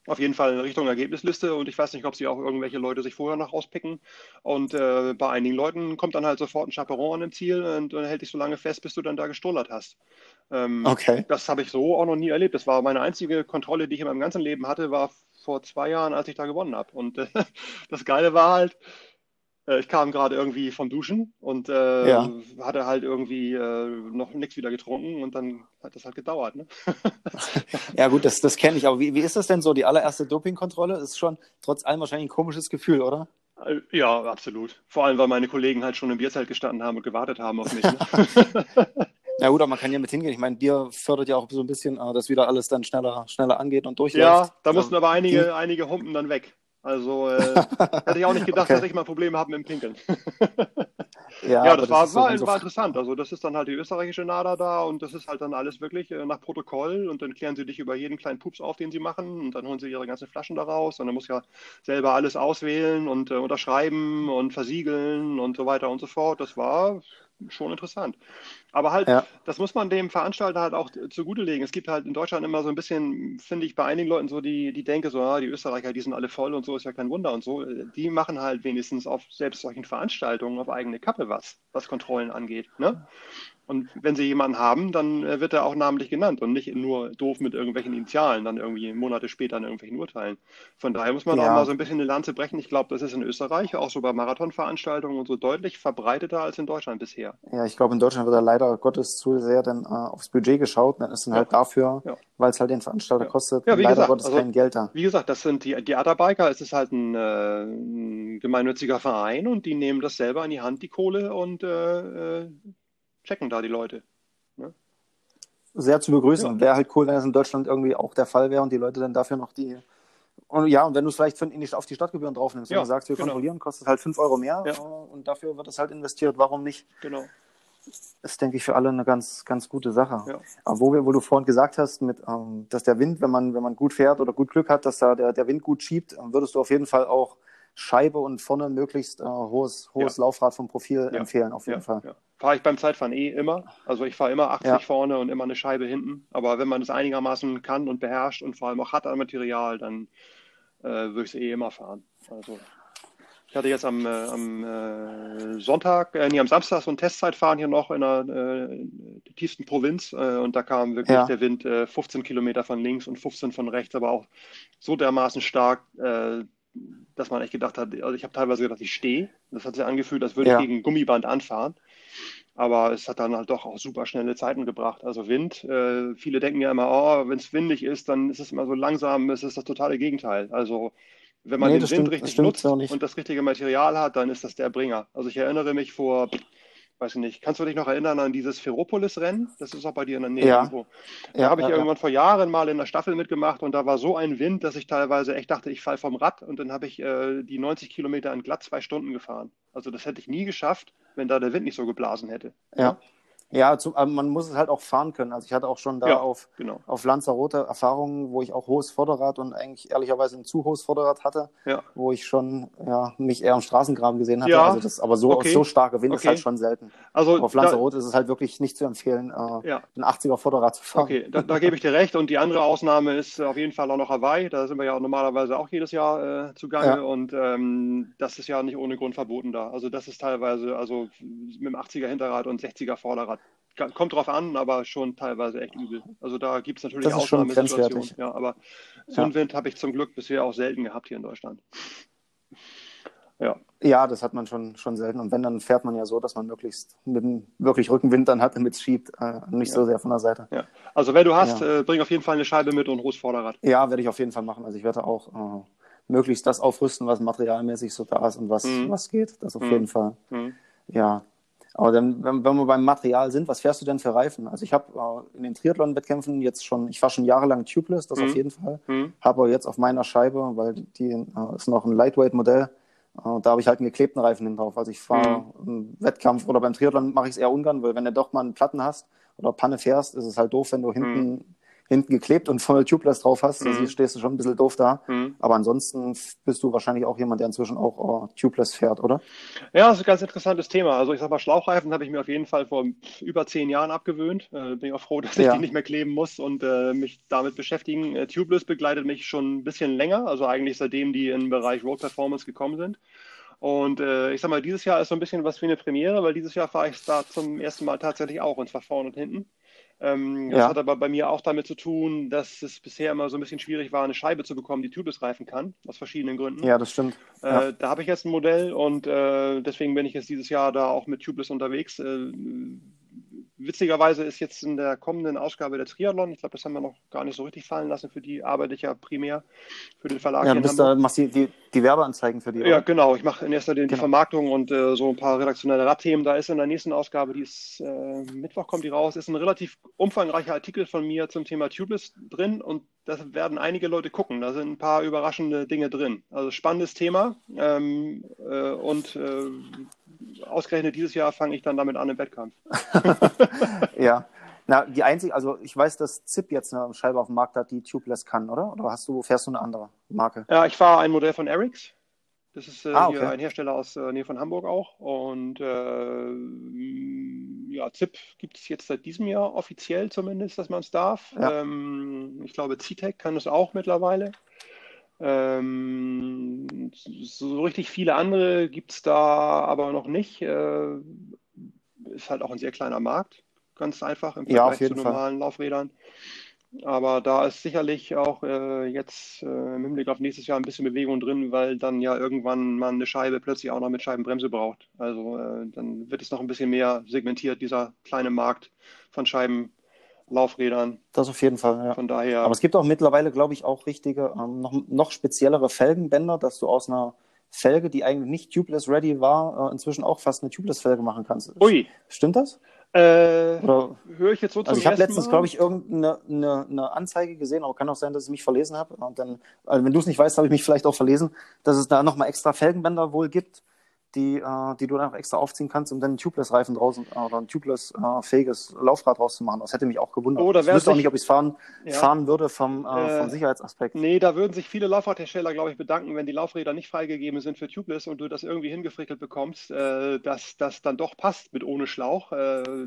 auf jeden Fall in Richtung Ergebnisliste und ich weiß nicht, ob sie auch irgendwelche Leute sich vorher noch rauspicken. Und äh, bei einigen Leuten kommt dann halt sofort ein Chaperon an dem Ziel und, und hält dich so lange fest, bis du dann da gestollert hast. Ähm, okay. Das habe ich so auch noch nie erlebt. Das war meine einzige Kontrolle, die ich in meinem ganzen Leben hatte, war vor zwei Jahren, als ich da gewonnen habe. Und äh, das Geile war halt, äh, ich kam gerade irgendwie vom Duschen und äh, ja. hatte halt irgendwie äh, noch nichts wieder getrunken und dann hat das halt gedauert. Ne? ja gut, das, das kenne ich. Aber wie, wie ist das denn so? Die allererste Dopingkontrolle ist schon trotz allem wahrscheinlich ein komisches Gefühl, oder? Äh, ja, absolut. Vor allem, weil meine Kollegen halt schon im Bierzelt gestanden haben und gewartet haben auf mich. Ne? Ja gut, aber man kann ja mit hingehen. Ich meine, Bier fördert ja auch so ein bisschen, äh, dass wieder alles dann schneller, schneller angeht und durchläuft. Ja, da mussten aber einige, einige Humpen dann weg. Also äh, hätte ich auch nicht gedacht, okay. dass ich mal Probleme habe mit dem Pinkeln. ja, ja, das, war, das war, so war, interessant. Also das ist dann halt die österreichische NADA da und das ist halt dann alles wirklich äh, nach Protokoll und dann klären sie dich über jeden kleinen Pups auf, den sie machen und dann holen sie ihre ganzen Flaschen da raus und dann muss ja selber alles auswählen und äh, unterschreiben und versiegeln und so weiter und so fort. Das war schon interessant. Aber halt, ja. das muss man dem Veranstalter halt auch zugute legen. Es gibt halt in Deutschland immer so ein bisschen, finde ich, bei einigen Leuten so die, die denke so, ah, die Österreicher, die sind alle voll und so, ist ja kein Wunder und so. Die machen halt wenigstens auf selbst solchen Veranstaltungen auf eigene Kappe was, was Kontrollen angeht. Ne? Und wenn sie jemanden haben, dann äh, wird er auch namentlich genannt und nicht nur doof mit irgendwelchen Initialen, dann irgendwie Monate später in irgendwelchen Urteilen. Von daher muss man ja. auch mal so ein bisschen eine Lanze brechen. Ich glaube, das ist in Österreich auch so bei Marathonveranstaltungen und so deutlich verbreiteter als in Deutschland bisher. Ja, ich glaube, in Deutschland wird da leider Gottes zu sehr dann äh, aufs Budget geschaut. Dann ist dann halt ja. halt dafür, ja. weil es halt den Veranstalter kostet, ja, wie leider gesagt, Gottes also, kein Geld da. Wie gesagt, das sind die, die Atterbiker, es ist halt ein, äh, ein gemeinnütziger Verein und die nehmen das selber in die Hand, die Kohle und äh, äh checken da die Leute. Ne? Sehr zu begrüßen. Ja. Wäre halt cool, wenn es in Deutschland irgendwie auch der Fall wäre und die Leute dann dafür noch die. Und ja, und wenn du es vielleicht nicht auf die Stadtgebühren draufnimmst, wenn ja, du sagst, wir genau. kontrollieren, kostet halt 5 Euro mehr ja. und dafür wird es halt investiert, warum nicht? Genau. Das ist, denke ich, für alle eine ganz, ganz gute Sache. Ja. Aber wo, wir, wo du vorhin gesagt hast, mit, ähm, dass der Wind, wenn man, wenn man gut fährt oder gut Glück hat, dass da der, der Wind gut schiebt, würdest du auf jeden Fall auch Scheibe und vorne möglichst äh, hohes, hohes ja. Laufrad vom Profil ja. empfehlen, auf jeden Fall. Fahre ich beim Zeitfahren eh immer. Also ich fahre immer 80 ja. vorne und immer eine Scheibe hinten. Aber wenn man das einigermaßen kann und beherrscht und vor allem auch hat an Material, dann äh, würde ich es eh immer fahren. Also ich hatte jetzt am, äh, am äh, Sonntag, äh, nee, am Samstag so ein Testzeitfahren hier noch in der, äh, tiefsten Provinz äh, und da kam wirklich ja. der Wind 15 Kilometer von links und 15 von rechts, aber auch so dermaßen stark, dass man echt gedacht hat, also ich habe teilweise gedacht, ich stehe. Das hat sich angefühlt, als würde ja. ich gegen ein Gummiband anfahren. Aber es hat dann halt doch auch super schnelle Zeiten gebracht. Also Wind, äh, viele denken ja immer, oh, wenn es windig ist, dann ist es immer so langsam, es ist das totale Gegenteil. Also wenn man nee, den Wind stimmt, richtig nutzt und das richtige Material hat, dann ist das der Bringer. Also ich erinnere mich vor weiß ich nicht, kannst du dich noch erinnern an dieses Ferropolis-Rennen? Das ist auch bei dir in der Nähe ja. irgendwo. Da ja, habe ich ja, irgendwann vor Jahren mal in der Staffel mitgemacht und da war so ein Wind, dass ich teilweise echt dachte, ich falle vom Rad und dann habe ich äh, die 90 Kilometer in glatt zwei Stunden gefahren. Also das hätte ich nie geschafft, wenn da der Wind nicht so geblasen hätte. Ja. Ja, zu, man muss es halt auch fahren können. Also ich hatte auch schon da ja, auf, genau. auf Lanzarote Erfahrungen, wo ich auch hohes Vorderrad und eigentlich ehrlicherweise ein zu hohes Vorderrad hatte, ja. wo ich schon ja, mich eher im Straßengraben gesehen hatte. Ja. Also das, aber so, okay. so starke Wind okay. ist halt schon selten. Also auf Lanzarote da, ist es halt wirklich nicht zu empfehlen, äh, ja. ein 80er Vorderrad zu fahren. Okay, da, da gebe ich dir recht. Und die andere Ausnahme ist auf jeden Fall auch noch Hawaii. Da sind wir ja normalerweise auch jedes Jahr äh, zugange und ähm, das ist ja nicht ohne Grund verboten da. Also das ist teilweise also mit dem 80er Hinterrad und 60er Vorderrad kommt drauf an, aber schon teilweise echt übel. Also da gibt es natürlich Ausnahmesituationen. Ja, aber so einen ja. Wind habe ich zum Glück bisher auch selten gehabt hier in Deutschland. Ja. Ja, das hat man schon, schon selten. Und wenn, dann fährt man ja so, dass man möglichst mit dem wirklich Rückenwind dann hat, damit es schiebt, äh, nicht ja. so sehr von der Seite. Ja. Also wenn du hast, ja. äh, bring auf jeden Fall eine Scheibe mit und ein hohes Vorderrad. Ja, werde ich auf jeden Fall machen. Also ich werde auch äh, möglichst das aufrüsten, was materialmäßig so da ist und was, mhm. was geht. Das auf mhm. jeden Fall. Mhm. Ja, aber dann, wenn, wenn wir beim Material sind, was fährst du denn für Reifen? Also ich habe äh, in den Triathlon-Wettkämpfen jetzt schon, ich fahre schon jahrelang tubeless, das mhm. auf jeden Fall. Mhm. Habe aber jetzt auf meiner Scheibe, weil die äh, ist noch ein Lightweight-Modell, äh, da habe ich halt einen geklebten Reifen hin drauf. Also ich fahre mhm. im Wettkampf oder beim Triathlon mache ich es eher ungern, weil wenn du doch mal einen Platten hast oder Panne fährst, ist es halt doof, wenn du hinten mhm hinten geklebt und voll Tubeless drauf hast, also mhm. also stehst du schon ein bisschen doof da. Mhm. Aber ansonsten bist du wahrscheinlich auch jemand, der inzwischen auch oh, Tubeless fährt, oder? Ja, das ist ein ganz interessantes Thema. Also ich sag mal, Schlauchreifen habe ich mir auf jeden Fall vor über zehn Jahren abgewöhnt. Äh, bin ich auch froh, dass ich ja. die nicht mehr kleben muss und äh, mich damit beschäftigen. Äh, Tubeless begleitet mich schon ein bisschen länger, also eigentlich seitdem die im Bereich Road Performance gekommen sind. Und äh, ich sag mal, dieses Jahr ist so ein bisschen was wie eine Premiere, weil dieses Jahr fahre ich da zum ersten Mal tatsächlich auch, und zwar vorne und hinten. Ähm, das ja. hat aber bei mir auch damit zu tun, dass es bisher immer so ein bisschen schwierig war, eine Scheibe zu bekommen, die tubeless reifen kann, aus verschiedenen Gründen. Ja, das stimmt. Äh, ja. Da habe ich jetzt ein Modell und äh, deswegen bin ich jetzt dieses Jahr da auch mit Tubeless unterwegs. Äh, witzigerweise ist jetzt in der kommenden Ausgabe der Triathlon, ich glaube, das haben wir noch gar nicht so richtig fallen lassen, für die arbeite ich ja primär für den Verlag. Ja, du bist da, machst die, die, die, Werbeanzeigen für die. Ja, genau. Ich mache in erster Linie genau. die Vermarktung und äh, so ein paar redaktionelle Radthemen. Da ist in der nächsten Ausgabe, die ist äh, Mittwoch kommt die raus, ist ein relativ umfangreicher Artikel von mir zum Thema Tubeless drin und das werden einige Leute gucken. Da sind ein paar überraschende Dinge drin. Also spannendes Thema ähm, äh, und äh, ausgerechnet dieses Jahr fange ich dann damit an im Wettkampf. ja. Na, die einzige, also ich weiß, dass ZIP jetzt eine Scheibe auf dem Markt hat, die tubeless kann, oder? Oder hast du, fährst du eine andere Marke? Ja, ich fahre ein Modell von Erics. Das ist äh, ah, okay. ein Hersteller aus äh, Nähe von Hamburg auch. Und äh, ja, ZIP gibt es jetzt seit diesem Jahr offiziell zumindest, dass man es darf. Ja. Ähm, ich glaube, CTEC kann es auch mittlerweile. Ähm, so richtig viele andere gibt es da aber noch nicht. Äh, ist halt auch ein sehr kleiner Markt, ganz einfach im Vergleich ja, zu normalen Fall. Laufrädern. Aber da ist sicherlich auch äh, jetzt äh, im Hinblick auf nächstes Jahr ein bisschen Bewegung drin, weil dann ja irgendwann man eine Scheibe plötzlich auch noch mit Scheibenbremse braucht. Also äh, dann wird es noch ein bisschen mehr segmentiert, dieser kleine Markt von Scheiben Laufrädern. Das auf jeden Fall, ja. Von daher. Aber es gibt auch mittlerweile, glaube ich, auch richtige, ähm, noch, noch speziellere Felgenbänder, dass du aus einer Felge, die eigentlich nicht tubeless ready war, äh, inzwischen auch fast eine tubeless Felge machen kannst. Ui. Stimmt das? Äh, höre ich jetzt so Also ich habe letztens, glaube ich, irgendeine eine, eine Anzeige gesehen, aber kann auch sein, dass ich mich verlesen habe. Und dann, also wenn du es nicht weißt, habe ich mich vielleicht auch verlesen, dass es da nochmal extra Felgenbänder wohl gibt, die, äh, die du dann auch extra aufziehen kannst, um dann einen Tubeless-Reifen draußen äh, oder ein Tubeless-fähiges äh, Laufrad rauszumachen. Das hätte mich auch gewundert. Oh, ich wüsste auch nicht, ob ich es fahren, ja. fahren würde vom, äh, vom äh, Sicherheitsaspekt. Nee, da würden sich viele Laufradhersteller, glaube ich, bedanken, wenn die Laufräder nicht freigegeben sind für Tubeless und du das irgendwie hingefrickelt bekommst, äh, dass das dann doch passt mit ohne Schlauch.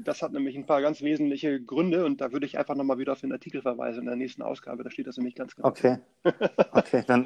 Das hat nämlich ein paar ganz wesentliche Gründe und da würde ich einfach nochmal wieder auf den Artikel verweisen in der nächsten Ausgabe. Da steht das nämlich ganz genau. Okay, okay dann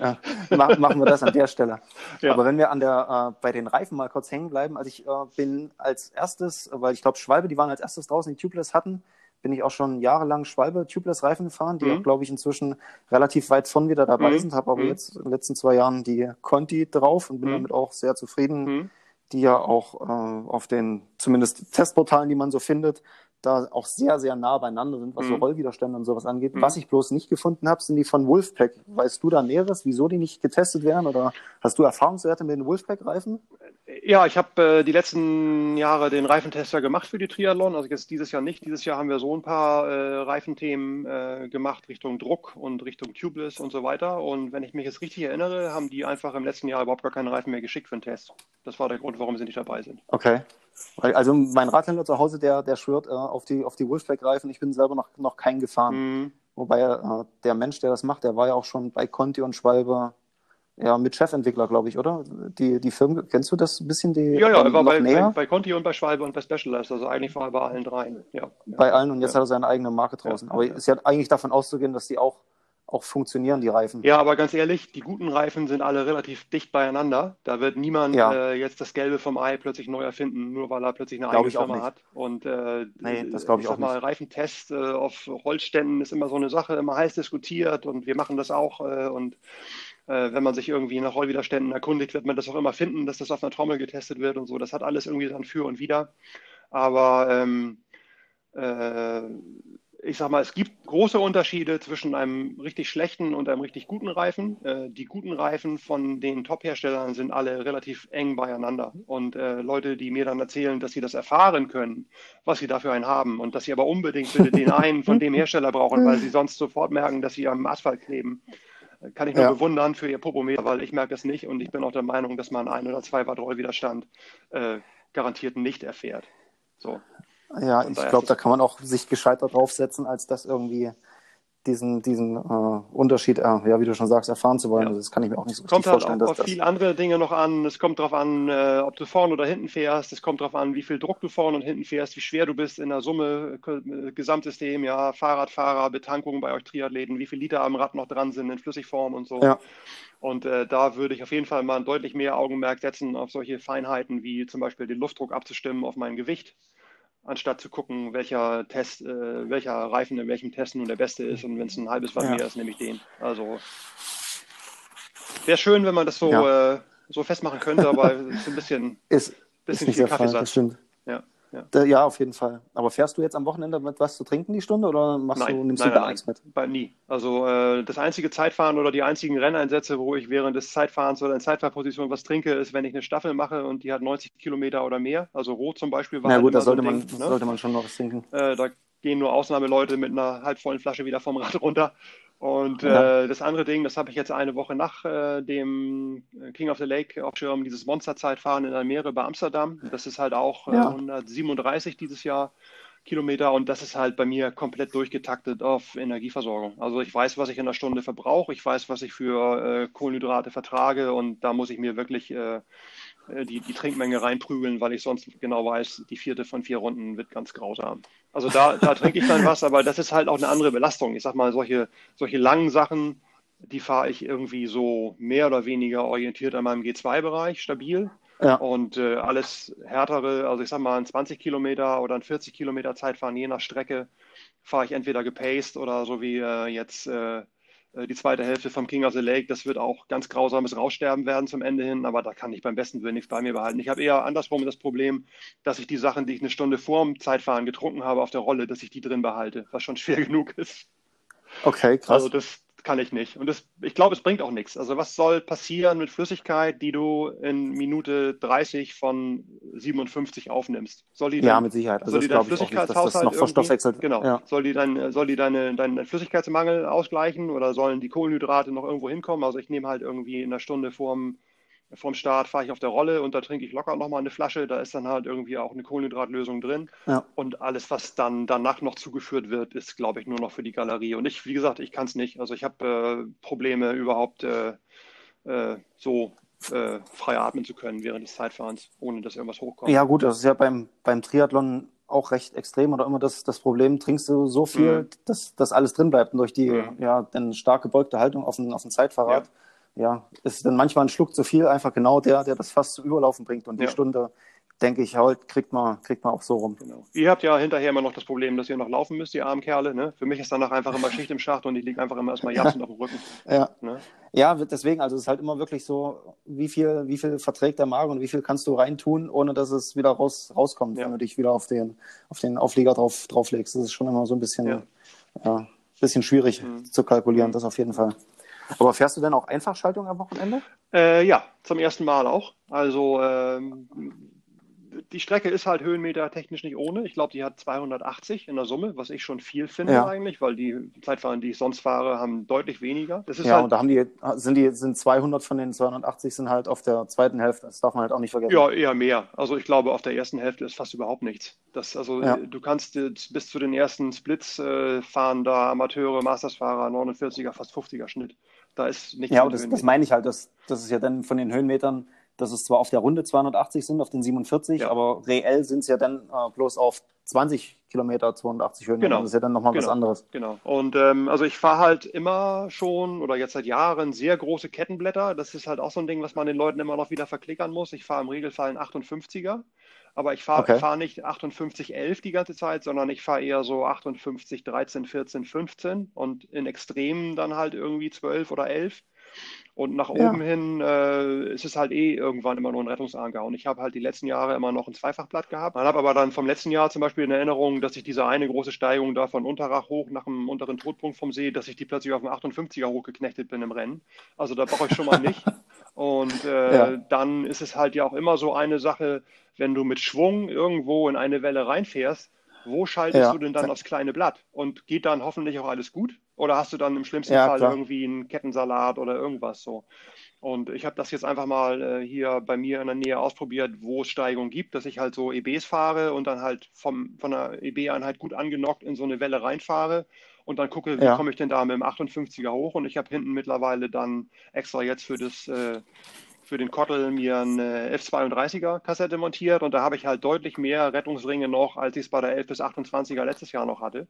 machen wir das an der Stelle. Ja. Aber wenn wir an der, bei den Reifen mal kurz hängen bleiben, also ich äh, bin als erstes, weil ich glaube, Schwalbe, die waren als erstes draußen, die Tubeless hatten, bin ich auch schon jahrelang Schwalbe Tubeless Reifen gefahren, die mhm. auch, glaube ich, inzwischen relativ weit von wieder dabei mhm. sind, habe aber mhm. jetzt in den letzten zwei Jahren die Conti drauf und bin mhm. damit auch sehr zufrieden, mhm. die ja auch äh, auf den zumindest Testportalen, die man so findet, da auch sehr, sehr nah beieinander sind, was mhm. so Rollwiderstände und sowas angeht. Mhm. Was ich bloß nicht gefunden habe, sind die von Wolfpack. Weißt du da Näheres, wieso die nicht getestet werden? Oder hast du Erfahrungswerte mit den Wolfpack-Reifen? Ja, ich habe äh, die letzten Jahre den Reifentester gemacht für die Triathlon. Also jetzt dieses Jahr nicht. Dieses Jahr haben wir so ein paar äh, Reifenthemen äh, gemacht Richtung Druck und Richtung Tubeless und so weiter. Und wenn ich mich jetzt richtig erinnere, haben die einfach im letzten Jahr überhaupt gar keine Reifen mehr geschickt für den Test. Das war der Grund, warum sie nicht dabei sind. Okay. Also mein Radhändler zu Hause, der, der schwört äh, auf die, auf die Wolfpack-Reifen. Ich bin selber noch, noch keinen gefahren. Mhm. Wobei äh, der Mensch, der das macht, der war ja auch schon bei Conti und Schwalbe ja, mit Chefentwickler, glaube ich, oder? Die, die Firmen, kennst du das ein bisschen? Die, ja, ja, er war bei, bei, bei, Conti und bei Schwalbe und bei Specialized, also eigentlich war er bei allen dreien. Ja, bei allen und jetzt ja. hat er seine eigene Marke draußen. Aber es ist ja eigentlich davon auszugehen, dass die auch auch funktionieren, die Reifen. Ja, aber ganz ehrlich, die guten Reifen sind alle relativ dicht beieinander. Da wird niemand ja. äh, jetzt das Gelbe vom Ei plötzlich neu erfinden, nur weil er plötzlich eine eigene Firma hat. Und äh, nee, das glaube ich, ich auch mal, nicht. Reifentest äh, auf Holzständen ist immer so eine Sache, immer heiß diskutiert und wir machen das auch. Äh, und äh, wenn man sich irgendwie nach Rollwiderständen erkundigt, wird man das auch immer finden, dass das auf einer Trommel getestet wird und so. Das hat alles irgendwie dann für und wieder. Aber ähm, äh, ich sag mal, es gibt große Unterschiede zwischen einem richtig schlechten und einem richtig guten Reifen. Äh, die guten Reifen von den Top-Herstellern sind alle relativ eng beieinander. Und äh, Leute, die mir dann erzählen, dass sie das erfahren können, was sie dafür einen haben und dass sie aber unbedingt bitte den einen von dem Hersteller brauchen, weil sie sonst sofort merken, dass sie am Asphalt kleben, kann ich nur ja. bewundern für ihr Popometer, weil ich merke es nicht und ich bin auch der Meinung, dass man ein oder zwei Watt Rollwiderstand äh, garantiert nicht erfährt. So. Ja, ich glaube, da kann man auch sich gescheiter draufsetzen, als das irgendwie diesen, diesen äh, Unterschied, äh, ja, wie du schon sagst, erfahren zu wollen. Ja. Also das kann ich mir auch nicht so kommt halt vorstellen. Kommt auf viele andere Dinge noch an. Es kommt darauf an, äh, ob du vorne oder hinten fährst. Es kommt darauf an, wie viel Druck du vorne und hinten fährst, wie schwer du bist in der Summe, äh, Gesamtsystem, ja, Fahrradfahrer, Betankung bei euch Triathleten, wie viel Liter am Rad noch dran sind in Flüssigform und so. Ja. Und äh, da würde ich auf jeden Fall mal deutlich mehr Augenmerk setzen auf solche Feinheiten wie zum Beispiel den Luftdruck abzustimmen auf mein Gewicht anstatt zu gucken, welcher Test, äh, welcher Reifen in welchem Test nun der beste ist. Und wenn es ein halbes Watt ja. mehr ist, nehme ich den. Also wäre schön, wenn man das so, ja. äh, so festmachen könnte, aber es ist ein bisschen, ist, bisschen ist viel Kaffeesatz. Stimmt. Ja. Ja. ja, auf jeden Fall. Aber fährst du jetzt am Wochenende mit was zu trinken die Stunde oder machst nein, du, nimmst nein, du gar nein, nichts mit? Bei, nie. Also äh, das einzige Zeitfahren oder die einzigen Renneinsätze, wo ich während des Zeitfahrens oder in Zeitfahrposition was trinke, ist, wenn ich eine Staffel mache und die hat 90 Kilometer oder mehr. Also Rot zum Beispiel war. Na halt gut, da sollte, so man, Ding, ne? sollte man schon noch was trinken. Äh, da gehen nur Ausnahmeleute mit einer halbvollen Flasche wieder vom Rad runter. Und ja. äh, das andere Ding, das habe ich jetzt eine Woche nach äh, dem King of the Lake Aufschirm, dieses Monsterzeitfahren in Almere bei Amsterdam. Das ist halt auch äh, ja. 137 dieses Jahr Kilometer und das ist halt bei mir komplett durchgetaktet auf Energieversorgung. Also ich weiß, was ich in der Stunde verbrauche, ich weiß, was ich für äh, Kohlenhydrate vertrage und da muss ich mir wirklich äh, äh, die, die Trinkmenge reinprügeln, weil ich sonst genau weiß, die vierte von vier Runden wird ganz grausam. Also da, da trinke ich dann was, aber das ist halt auch eine andere Belastung. Ich sag mal, solche, solche langen Sachen, die fahre ich irgendwie so mehr oder weniger orientiert an meinem G2-Bereich, stabil. Ja. Und äh, alles härtere, also ich sag mal, ein 20 Kilometer oder ein 40 Kilometer Zeitfahren, je nach Strecke, fahre ich entweder gepaced oder so wie äh, jetzt äh, die zweite Hälfte vom King of the Lake, das wird auch ganz grausames Raussterben werden zum Ende hin, aber da kann ich beim besten Willen nichts bei mir behalten. Ich habe eher andersrum das Problem, dass ich die Sachen, die ich eine Stunde vor dem Zeitfahren getrunken habe auf der Rolle, dass ich die drin behalte, was schon schwer genug ist. Okay, krass. Also das, kann ich nicht. Und das, ich glaube, es bringt auch nichts. Also was soll passieren mit Flüssigkeit, die du in Minute 30 von 57 aufnimmst? Soll die dann, ja, mit Sicherheit. Also soll die dein Flüssigkeitshaushalt noch verstoffwechselt? Genau. Ja. Soll die, dein, soll die deine, deinen Flüssigkeitsmangel ausgleichen oder sollen die Kohlenhydrate noch irgendwo hinkommen? Also ich nehme halt irgendwie in einer Stunde vorm Vorm Start fahre ich auf der Rolle und da trinke ich locker nochmal eine Flasche. Da ist dann halt irgendwie auch eine Kohlenhydratlösung drin. Ja. Und alles, was dann danach noch zugeführt wird, ist, glaube ich, nur noch für die Galerie. Und ich, wie gesagt, ich kann es nicht. Also ich habe äh, Probleme überhaupt äh, äh, so äh, frei atmen zu können während des Zeitfahrens, ohne dass irgendwas hochkommt. Ja gut, das ist ja beim, beim Triathlon auch recht extrem oder immer das, das Problem, trinkst du so viel, mhm. dass das alles drin bleibt und durch die mhm. ja, dann stark gebeugte Haltung auf dem, auf dem Zeitfahrrad. Ja ja, ist dann manchmal ein Schluck zu viel, einfach genau der, der das fast zu überlaufen bringt. Und die ja. Stunde, denke ich, halt, kriegt man, kriegt man auch so rum. Genau. Ihr habt ja hinterher immer noch das Problem, dass ihr noch laufen müsst, die armen Kerle. Ne? Für mich ist danach einfach immer Schicht im Schacht und ich liege einfach immer erstmal japsend auf dem Rücken. Ja. Ne? ja, deswegen, also es ist halt immer wirklich so, wie viel, wie viel verträgt der Magen und wie viel kannst du reintun, ohne dass es wieder raus, rauskommt, ja. wenn du dich wieder auf den, auf den Auflieger drauf, drauflegst. Das ist schon immer so ein bisschen, ja. ja bisschen schwierig mhm. zu kalkulieren, das auf jeden Fall. Aber fährst du denn auch Einfachschaltung am Wochenende? Äh, ja, zum ersten Mal auch. Also ähm, die Strecke ist halt Höhenmeter technisch nicht ohne. Ich glaube, die hat 280 in der Summe, was ich schon viel finde ja. eigentlich, weil die Zeitfahren, die ich sonst fahre, haben deutlich weniger. Das ist ja, halt, und da haben die, sind die, sind 200 von den 280 sind halt auf der zweiten Hälfte. Das darf man halt auch nicht vergessen. Ja, eher mehr. Also ich glaube, auf der ersten Hälfte ist fast überhaupt nichts. Das, also ja. du kannst bis zu den ersten Splits äh, fahren da Amateure, Mastersfahrer, 49er, fast 50er Schnitt. Da ist nichts. Ja, das, das meine ich halt. Das, das ist ja dann von den Höhenmetern dass es zwar auf der Runde 280 sind, auf den 47, ja. aber reell sind es ja dann äh, bloß auf 20 Kilometer 280 Höhenmeter. Genau. Das ist ja dann nochmal genau. was anderes. Genau. Und ähm, also ich fahre halt immer schon oder jetzt seit Jahren sehr große Kettenblätter. Das ist halt auch so ein Ding, was man den Leuten immer noch wieder verklickern muss. Ich fahre im Regelfall einen 58er. Aber ich fahre okay. fahr nicht 58, 11 die ganze Zeit, sondern ich fahre eher so 58, 13, 14, 15 und in Extremen dann halt irgendwie 12 oder 11. Und nach ja. oben hin äh, ist es halt eh irgendwann immer nur ein Rettungsanker. Und ich habe halt die letzten Jahre immer noch ein Zweifachblatt gehabt. Ich habe aber dann vom letzten Jahr zum Beispiel in Erinnerung, dass ich diese eine große Steigung da von Unterrach hoch nach dem unteren Todpunkt vom See, dass ich die plötzlich auf dem 58er hochgeknechtet bin im Rennen. Also da brauche ich schon mal nicht. Und äh, ja. dann ist es halt ja auch immer so eine Sache, wenn du mit Schwung irgendwo in eine Welle reinfährst, wo schaltest ja. du denn dann aufs kleine Blatt? Und geht dann hoffentlich auch alles gut? Oder hast du dann im schlimmsten ja, Fall klar. irgendwie einen Kettensalat oder irgendwas so? Und ich habe das jetzt einfach mal äh, hier bei mir in der Nähe ausprobiert, wo es Steigungen gibt, dass ich halt so EBs fahre und dann halt vom, von der EB-Einheit gut angenockt in so eine Welle reinfahre und dann gucke, wie ja. komme ich denn da mit dem 58er hoch? Und ich habe hinten mittlerweile dann extra jetzt für das äh, für den Kottel mir eine F32er Kassette montiert und da habe ich halt deutlich mehr Rettungsringe noch, als ich es bei der 11 bis 28er letztes Jahr noch hatte.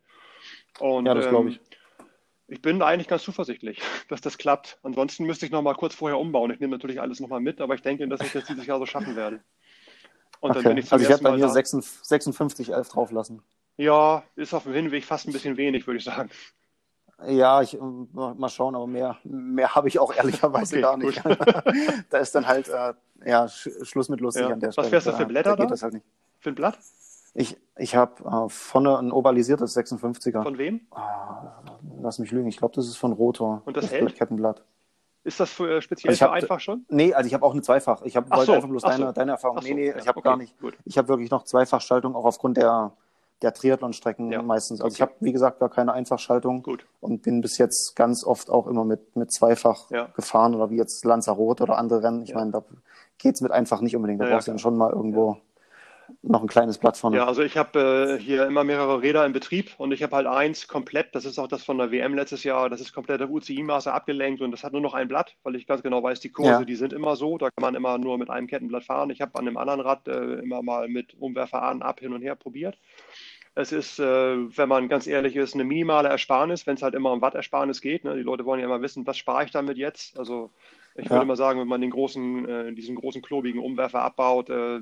Und, ja, das glaube ich. Ähm, ich bin eigentlich ganz zuversichtlich, dass das klappt. Ansonsten müsste ich noch mal kurz vorher umbauen. Ich nehme natürlich alles noch mal mit, aber ich denke, dass ich das dieses Jahr so schaffen werde. Und okay. dann bin ich also ich werde bei mir 56, 11 drauflassen. Ja, ist auf dem Hinweg fast ein bisschen wenig, würde ich sagen. Ja, ich mal schauen, aber mehr, mehr habe ich auch ehrlicherweise okay, gar nicht. da ist dann halt äh, ja, Schluss mit lustig ja. an der Stelle. Was fährst du für Blätter da? Geht das halt nicht. Für ein Blatt? Ich, ich habe äh, vorne ein ovalisiertes 56er. Von wem? Oh, lass mich lügen, ich glaube, das ist von Rotor. Und das, das hält? Kettenblatt. Ist das für, äh, speziell also für einfach schon? Nee, also ich habe auch eine Zweifach. Ich wollte so, einfach bloß deine, so. deine Erfahrung. So, nee, nee, ja, ich habe okay, gar nicht. Gut. Ich habe wirklich noch Zweifachschaltung, auch aufgrund der der Triathlon-Strecken ja. meistens. Also okay. ich habe, wie gesagt, gar keine Einfachschaltung Gut. und bin bis jetzt ganz oft auch immer mit, mit Zweifach ja. gefahren oder wie jetzt Lanzarote oder andere Rennen. Ich ja. meine, da geht's mit einfach nicht unbedingt. Da brauchst du dann schon mal irgendwo noch ein kleines Blatt vorne. Ja, also ich habe äh, hier immer mehrere Räder in Betrieb und ich habe halt eins komplett, das ist auch das von der WM letztes Jahr, das ist komplett auf UCI-Maße abgelenkt und das hat nur noch ein Blatt, weil ich ganz genau weiß, die Kurse, ja. die sind immer so, da kann man immer nur mit einem Kettenblatt fahren. Ich habe an dem anderen Rad äh, immer mal mit Umwerfer an, ab, hin und her probiert. Es ist, äh, wenn man ganz ehrlich ist, eine minimale Ersparnis, wenn es halt immer um Wattersparnis geht. Ne? Die Leute wollen ja immer wissen, was spare ich damit jetzt? Also ich ja. würde mal sagen, wenn man den großen, äh, diesen großen klobigen Umwerfer abbaut äh,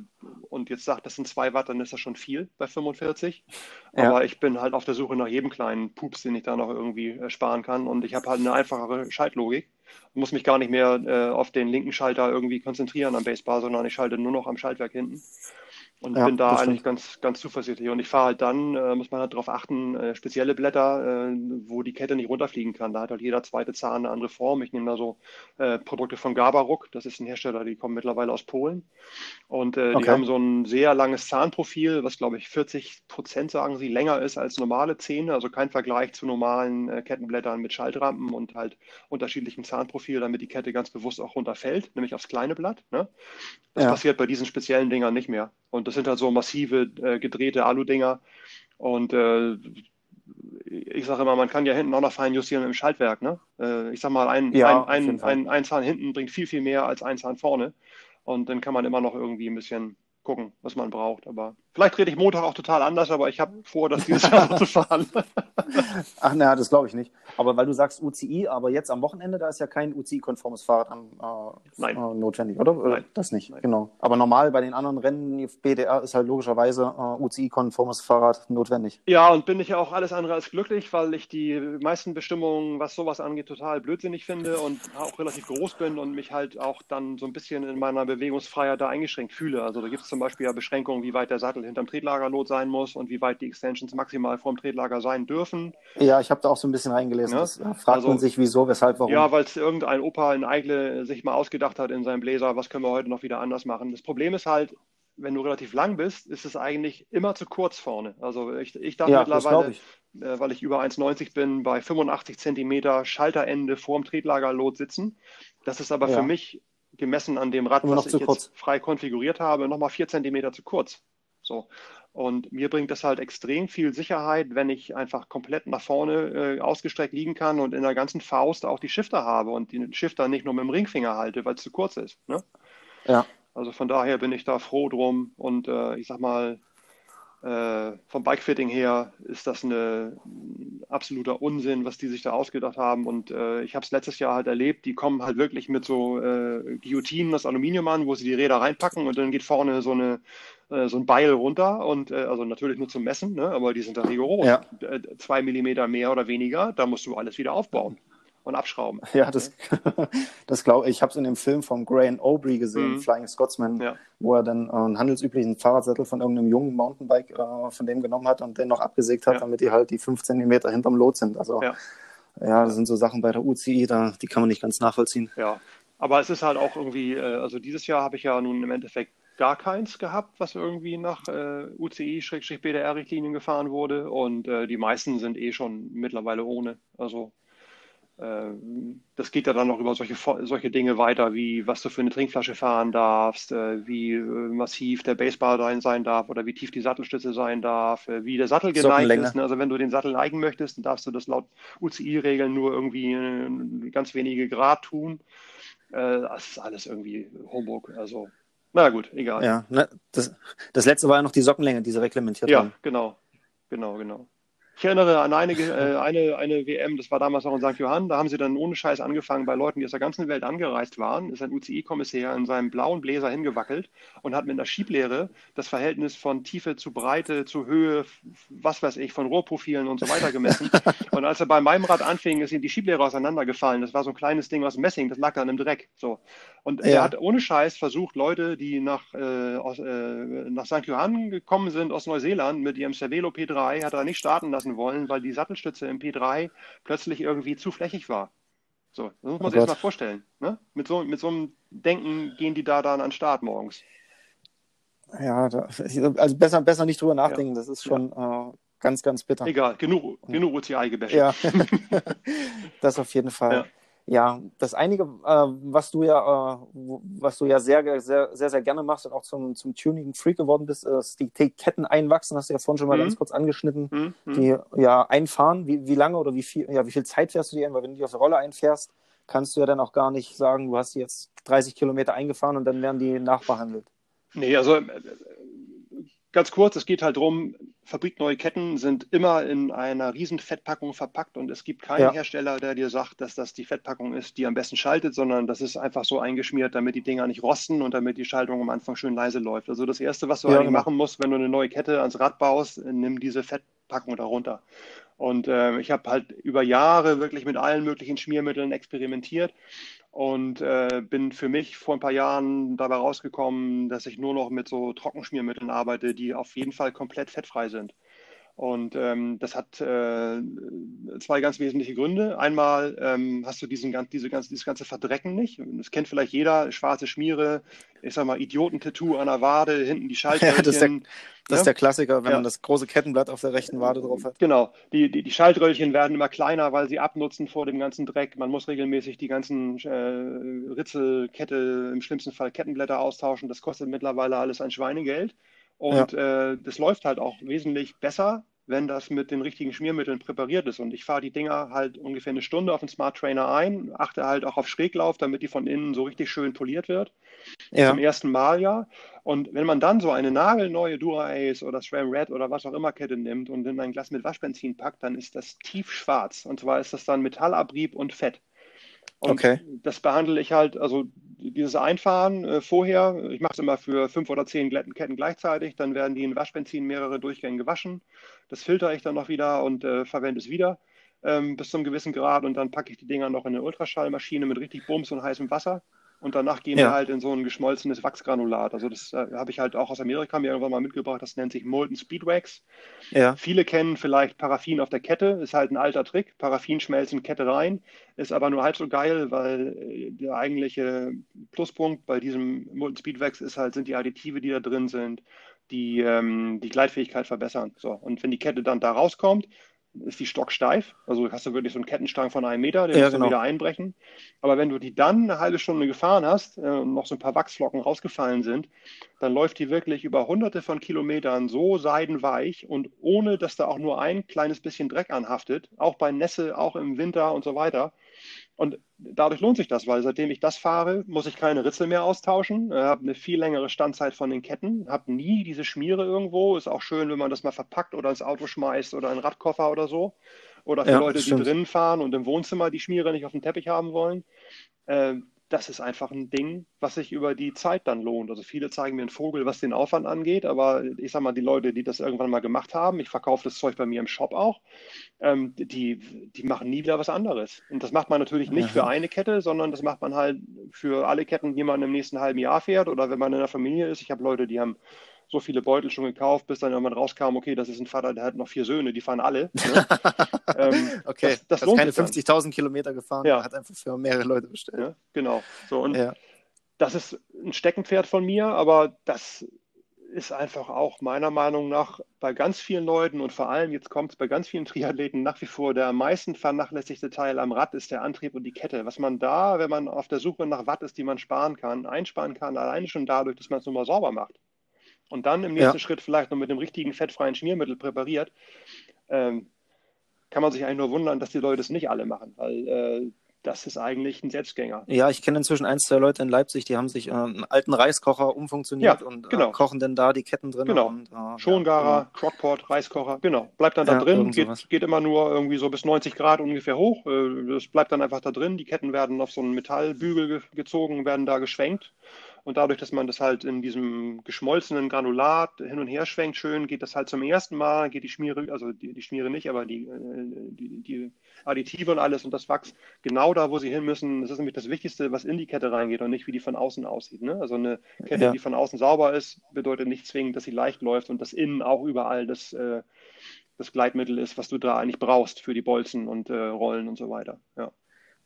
und jetzt sagt, das sind zwei Watt, dann ist das schon viel bei 45. Ja. Aber ich bin halt auf der Suche nach jedem kleinen Pups, den ich da noch irgendwie sparen kann. Und ich habe halt eine einfachere Schaltlogik. Muss mich gar nicht mehr auf den linken Schalter irgendwie konzentrieren am Basebar, sondern ich schalte nur noch am Schaltwerk hinten. Und ja, bin da eigentlich ganz, ganz zuversichtlich. Und ich fahre halt dann, äh, muss man halt darauf achten, äh, spezielle Blätter, äh, wo die Kette nicht runterfliegen kann. Da hat halt jeder zweite Zahn eine andere Form. Ich nehme da so äh, Produkte von Gabaruk. Das ist ein Hersteller, die kommen mittlerweile aus Polen. Und äh, okay. die haben so ein sehr langes Zahnprofil, was glaube ich 40 Prozent, sagen sie, länger ist als normale Zähne. Also kein Vergleich zu normalen äh, Kettenblättern mit Schaltrampen und halt unterschiedlichem Zahnprofil, damit die Kette ganz bewusst auch runterfällt, nämlich aufs kleine Blatt. Ne? Das ja. passiert bei diesen speziellen Dingern nicht mehr. Und das sind halt so massive äh, gedrehte Alu-Dinger. Und äh, ich sage immer, man kann ja hinten auch noch fein justieren dem Schaltwerk. Ne? Äh, ich sage mal, ein, ja, ein, ein, ein, ein Zahn hinten bringt viel, viel mehr als ein Zahn vorne. Und dann kann man immer noch irgendwie ein bisschen gucken, was man braucht. Aber vielleicht rede ich Montag auch total anders, aber ich habe vor, das dieses Jahr zu fahren. Ach naja, das glaube ich nicht. Aber weil du sagst UCI, aber jetzt am Wochenende, da ist ja kein UCI-konformes Fahrrad äh, äh, notwendig, oder? Nein. Das nicht, Nein. genau. Aber normal bei den anderen Rennen, BDR ist halt logischerweise äh, UCI-konformes Fahrrad notwendig. Ja, und bin ich ja auch alles andere als glücklich, weil ich die meisten Bestimmungen, was sowas angeht, total blödsinnig finde und auch relativ groß bin und mich halt auch dann so ein bisschen in meiner Bewegungsfreiheit da eingeschränkt fühle. Also da gibt es zum Beispiel ja Beschränkungen, wie weit der Sattel hinterm Tretlagerlot sein muss und wie weit die Extensions maximal vorm Tretlager sein dürfen. Ja, ich habe da auch so ein bisschen reingelesen. Ja? Das fragt also, man sich, wieso, weshalb, warum. Ja, weil es irgendein Opa in Eigle sich mal ausgedacht hat in seinem Bläser, was können wir heute noch wieder anders machen. Das Problem ist halt, wenn du relativ lang bist, ist es eigentlich immer zu kurz vorne. Also ich, ich darf ja, mittlerweile, ich. Äh, weil ich über 1,90 bin, bei 85 Zentimeter Schalterende vorm Tretlagerlot sitzen. Das ist aber ja. für mich gemessen an dem Rad, was ich jetzt kurz. frei konfiguriert habe, nochmal vier Zentimeter zu kurz. So. Und mir bringt das halt extrem viel Sicherheit, wenn ich einfach komplett nach vorne äh, ausgestreckt liegen kann und in der ganzen Faust auch die Shifter habe und den Shifter nicht nur mit dem Ringfinger halte, weil es zu kurz ist. Ne? Ja. Also von daher bin ich da froh drum und äh, ich sag mal, äh, vom Bikefitting her ist das eine, ein absoluter Unsinn, was die sich da ausgedacht haben. Und äh, ich habe es letztes Jahr halt erlebt, die kommen halt wirklich mit so äh, Guillotinen das Aluminium an, wo sie die Räder reinpacken und dann geht vorne so eine äh, so ein Beil runter und äh, also natürlich nur zum Messen, ne? aber die sind da rigoros. Ja. Äh, zwei Millimeter mehr oder weniger, da musst du alles wieder aufbauen und abschrauben. Ja, das, das glaube ich. Ich habe es in dem Film von Graham Aubrey gesehen, mhm. Flying Scotsman, ja. wo er dann äh, einen handelsüblichen Fahrradsattel von irgendeinem jungen Mountainbike äh, von dem genommen hat und den noch abgesägt hat, ja. damit die halt die fünf Zentimeter hinterm Lot sind. Also ja. ja, das sind so Sachen bei der UCI, da, die kann man nicht ganz nachvollziehen. Ja, aber es ist halt auch irgendwie, äh, also dieses Jahr habe ich ja nun im Endeffekt gar keins gehabt, was irgendwie nach äh, UCI-BDR-Richtlinien gefahren wurde. Und äh, die meisten sind eh schon mittlerweile ohne. Also ähm, das geht ja dann noch über solche, solche Dinge weiter, wie was du für eine Trinkflasche fahren darfst, äh, wie äh, massiv der Baseball sein darf oder wie tief die Sattelstütze sein darf, äh, wie der Sattel geneigt ist. Ne? Also wenn du den Sattel neigen möchtest, dann darfst du das laut UCI-Regeln nur irgendwie ganz wenige Grad tun. Das ist alles irgendwie Humbug. Also, na gut, egal. Ja, ne, das, das letzte war ja noch die Sockenlänge, die sie reglementiert ja, haben. Ja, genau. Genau, genau. Ich erinnere an eine, äh, eine, eine WM, das war damals auch in St. Johann, da haben sie dann ohne Scheiß angefangen bei Leuten, die aus der ganzen Welt angereist waren, ist ein UCI-Kommissär in seinem blauen Bläser hingewackelt und hat mit einer Schieblehre das Verhältnis von Tiefe zu Breite, zu Höhe, was weiß ich, von Rohrprofilen und so weiter gemessen. und als er bei meinem Rad anfing, ist ihm die Schieblehre auseinandergefallen. Das war so ein kleines Ding aus Messing, das lag dann im Dreck. So. Und ja. er hat ohne Scheiß versucht, Leute, die nach, äh, aus, äh, nach St. Johann gekommen sind aus Neuseeland mit ihrem Cervelo P3, hat er nicht starten lassen lassen wollen, weil die Sattelstütze im P3 plötzlich irgendwie zu flächig war. So, das muss man oh sich jetzt mal vorstellen. Ne? Mit, so, mit so einem Denken gehen die da dann an den Start morgens. Ja, da, also besser, besser nicht drüber nachdenken, ja. das ist schon ja. äh, ganz, ganz bitter. Egal, genug, genug UCI-Gebäsche. Ja, das auf jeden Fall. Ja. Das einige, äh, was du ja, äh, was du ja sehr, sehr, sehr, sehr gerne machst und auch zum, zum Tuning Freak geworden bist, ist die Ketten einwachsen, hast du ja vorhin schon mal mhm. ganz kurz angeschnitten, mhm. mhm. die ja einfahren. Wie, wie lange oder wie viel, ja, wie viel Zeit fährst du die ein? Weil wenn du die auf der Rolle einfährst, kannst du ja dann auch gar nicht sagen, du hast jetzt 30 Kilometer eingefahren und dann werden die nachbehandelt. Nee, also äh, Ganz kurz, es geht halt darum, fabrikneue Ketten sind immer in einer riesen Fettpackung verpackt und es gibt keinen ja. Hersteller, der dir sagt, dass das die Fettpackung ist, die am besten schaltet, sondern das ist einfach so eingeschmiert, damit die Dinger nicht rosten und damit die Schaltung am Anfang schön leise läuft. Also das Erste, was du ja, eigentlich genau. machen musst, wenn du eine neue Kette ans Rad baust, nimm diese Fettpackung darunter. Und äh, ich habe halt über Jahre wirklich mit allen möglichen Schmiermitteln experimentiert und äh, bin für mich vor ein paar Jahren dabei rausgekommen, dass ich nur noch mit so Trockenschmiermitteln arbeite, die auf jeden Fall komplett fettfrei sind. Und ähm, das hat äh, zwei ganz wesentliche Gründe. Einmal ähm, hast du diesen, diese ganze, dieses ganze Verdrecken nicht. Das kennt vielleicht jeder, schwarze Schmiere, ich sag mal Idiotentattoo an der Wade, hinten die Schaltröllchen. Ja, das ist der, das ist der Klassiker, wenn ja. man das große Kettenblatt auf der rechten Wade drauf hat. Genau, die, die, die, Schaltröllchen werden immer kleiner, weil sie abnutzen vor dem ganzen Dreck. Man muss regelmäßig die ganzen äh, Ritzel, Kette, im schlimmsten Fall Kettenblätter austauschen. Das kostet mittlerweile alles ein Schweinegeld. Und ja. äh, das läuft halt auch wesentlich besser, wenn das mit den richtigen Schmiermitteln präpariert ist. Und ich fahre die Dinger halt ungefähr eine Stunde auf den Smart Trainer ein, achte halt auch auf Schräglauf, damit die von innen so richtig schön poliert wird. Ja. Zum ersten Mal ja. Und wenn man dann so eine nagelneue Dura Ace oder SRAM Red oder was auch immer Kette nimmt und in ein Glas mit Waschbenzin packt, dann ist das tiefschwarz. Und zwar ist das dann Metallabrieb und Fett. Und okay. das behandle ich halt, also dieses Einfahren äh, vorher, ich mache es immer für fünf oder zehn Ketten gleichzeitig, dann werden die in Waschbenzin mehrere Durchgänge gewaschen. Das filtere ich dann noch wieder und äh, verwende es wieder ähm, bis zu einem gewissen Grad. Und dann packe ich die Dinger noch in eine Ultraschallmaschine mit richtig Bums und heißem Wasser und danach gehen ja. wir halt in so ein geschmolzenes Wachsgranulat. Also das äh, habe ich halt auch aus Amerika mir irgendwann mal mitgebracht. Das nennt sich Molten Speedwax. Ja. Viele kennen vielleicht Paraffin auf der Kette. Ist halt ein alter Trick. Paraffin schmelzen Kette rein. Ist aber nur halb so geil, weil äh, der eigentliche Pluspunkt bei diesem Molten Speedwax ist halt, sind die Additive, die da drin sind, die ähm, die Gleitfähigkeit verbessern. So. Und wenn die Kette dann da rauskommt, ist die stocksteif. Also hast du wirklich so einen Kettenstrang von einem Meter, den ja, musst genau. du wieder einbrechen. Aber wenn du die dann eine halbe Stunde gefahren hast äh, und noch so ein paar Wachsflocken rausgefallen sind, dann läuft die wirklich über hunderte von Kilometern so seidenweich und ohne, dass da auch nur ein kleines bisschen Dreck anhaftet, auch bei Nässe, auch im Winter und so weiter. Und dadurch lohnt sich das, weil seitdem ich das fahre, muss ich keine Ritzel mehr austauschen, äh, habe eine viel längere Standzeit von den Ketten, habe nie diese Schmiere irgendwo. Ist auch schön, wenn man das mal verpackt oder ins Auto schmeißt oder einen Radkoffer oder so. Oder für ja, Leute, die drinnen fahren und im Wohnzimmer die Schmiere nicht auf dem Teppich haben wollen. Äh, das ist einfach ein Ding, was sich über die Zeit dann lohnt. Also viele zeigen mir einen Vogel, was den Aufwand angeht, aber ich sage mal, die Leute, die das irgendwann mal gemacht haben, ich verkaufe das Zeug bei mir im Shop auch, ähm, die, die machen nie wieder was anderes. Und das macht man natürlich nicht für eine Kette, sondern das macht man halt für alle Ketten, die man im nächsten halben Jahr fährt oder wenn man in der Familie ist. Ich habe Leute, die haben so viele Beutel schon gekauft, bis dann irgendwann rauskam, okay, das ist ein Vater, der hat noch vier Söhne, die fahren alle. Ne? ähm, okay, das, das keine 50.000 Kilometer gefahren, ja. hat einfach für mehrere Leute bestellt. Ja, genau. So, und ja. das ist ein Steckenpferd von mir, aber das ist einfach auch meiner Meinung nach bei ganz vielen Leuten und vor allem jetzt kommt es bei ganz vielen Triathleten nach wie vor der am meisten vernachlässigte Teil am Rad ist der Antrieb und die Kette. Was man da, wenn man auf der Suche nach Watt ist, die man sparen kann, einsparen kann, alleine schon dadurch, dass man es nur mal sauber macht und dann im nächsten ja. Schritt vielleicht noch mit dem richtigen fettfreien Schmiermittel präpariert, ähm, kann man sich eigentlich nur wundern, dass die Leute es nicht alle machen, weil äh, das ist eigentlich ein Selbstgänger. Ja, ich kenne inzwischen ein, zwei Leute in Leipzig, die haben sich äh, einen alten Reiskocher umfunktioniert ja, und äh, genau. äh, kochen dann da die Ketten drin. Genau. Und, äh, Schongarer, ja, genau. Crockpot, Reiskocher, genau. Bleibt dann da ja, drin, geht, geht, immer nur irgendwie so bis 90 Grad ungefähr hoch. Äh, das bleibt dann einfach da drin. Die Ketten werden auf so einen Metallbügel ge gezogen, werden da geschwenkt und dadurch, dass man das halt in diesem geschmolzenen Granulat hin und her schwenkt, schön, geht das halt zum ersten Mal, geht die Schmiere, also die, die Schmiere nicht, aber die, äh, die, die Additive und alles und das Wachs genau da, wo sie hin müssen. Das ist nämlich das Wichtigste, was in die Kette reingeht und nicht, wie die von außen aussieht. Ne? Also eine Kette, ja. die von außen sauber ist, bedeutet nicht zwingend, dass sie leicht läuft und dass innen auch überall das, äh, das Gleitmittel ist, was du da eigentlich brauchst für die Bolzen und äh, Rollen und so weiter. Ja.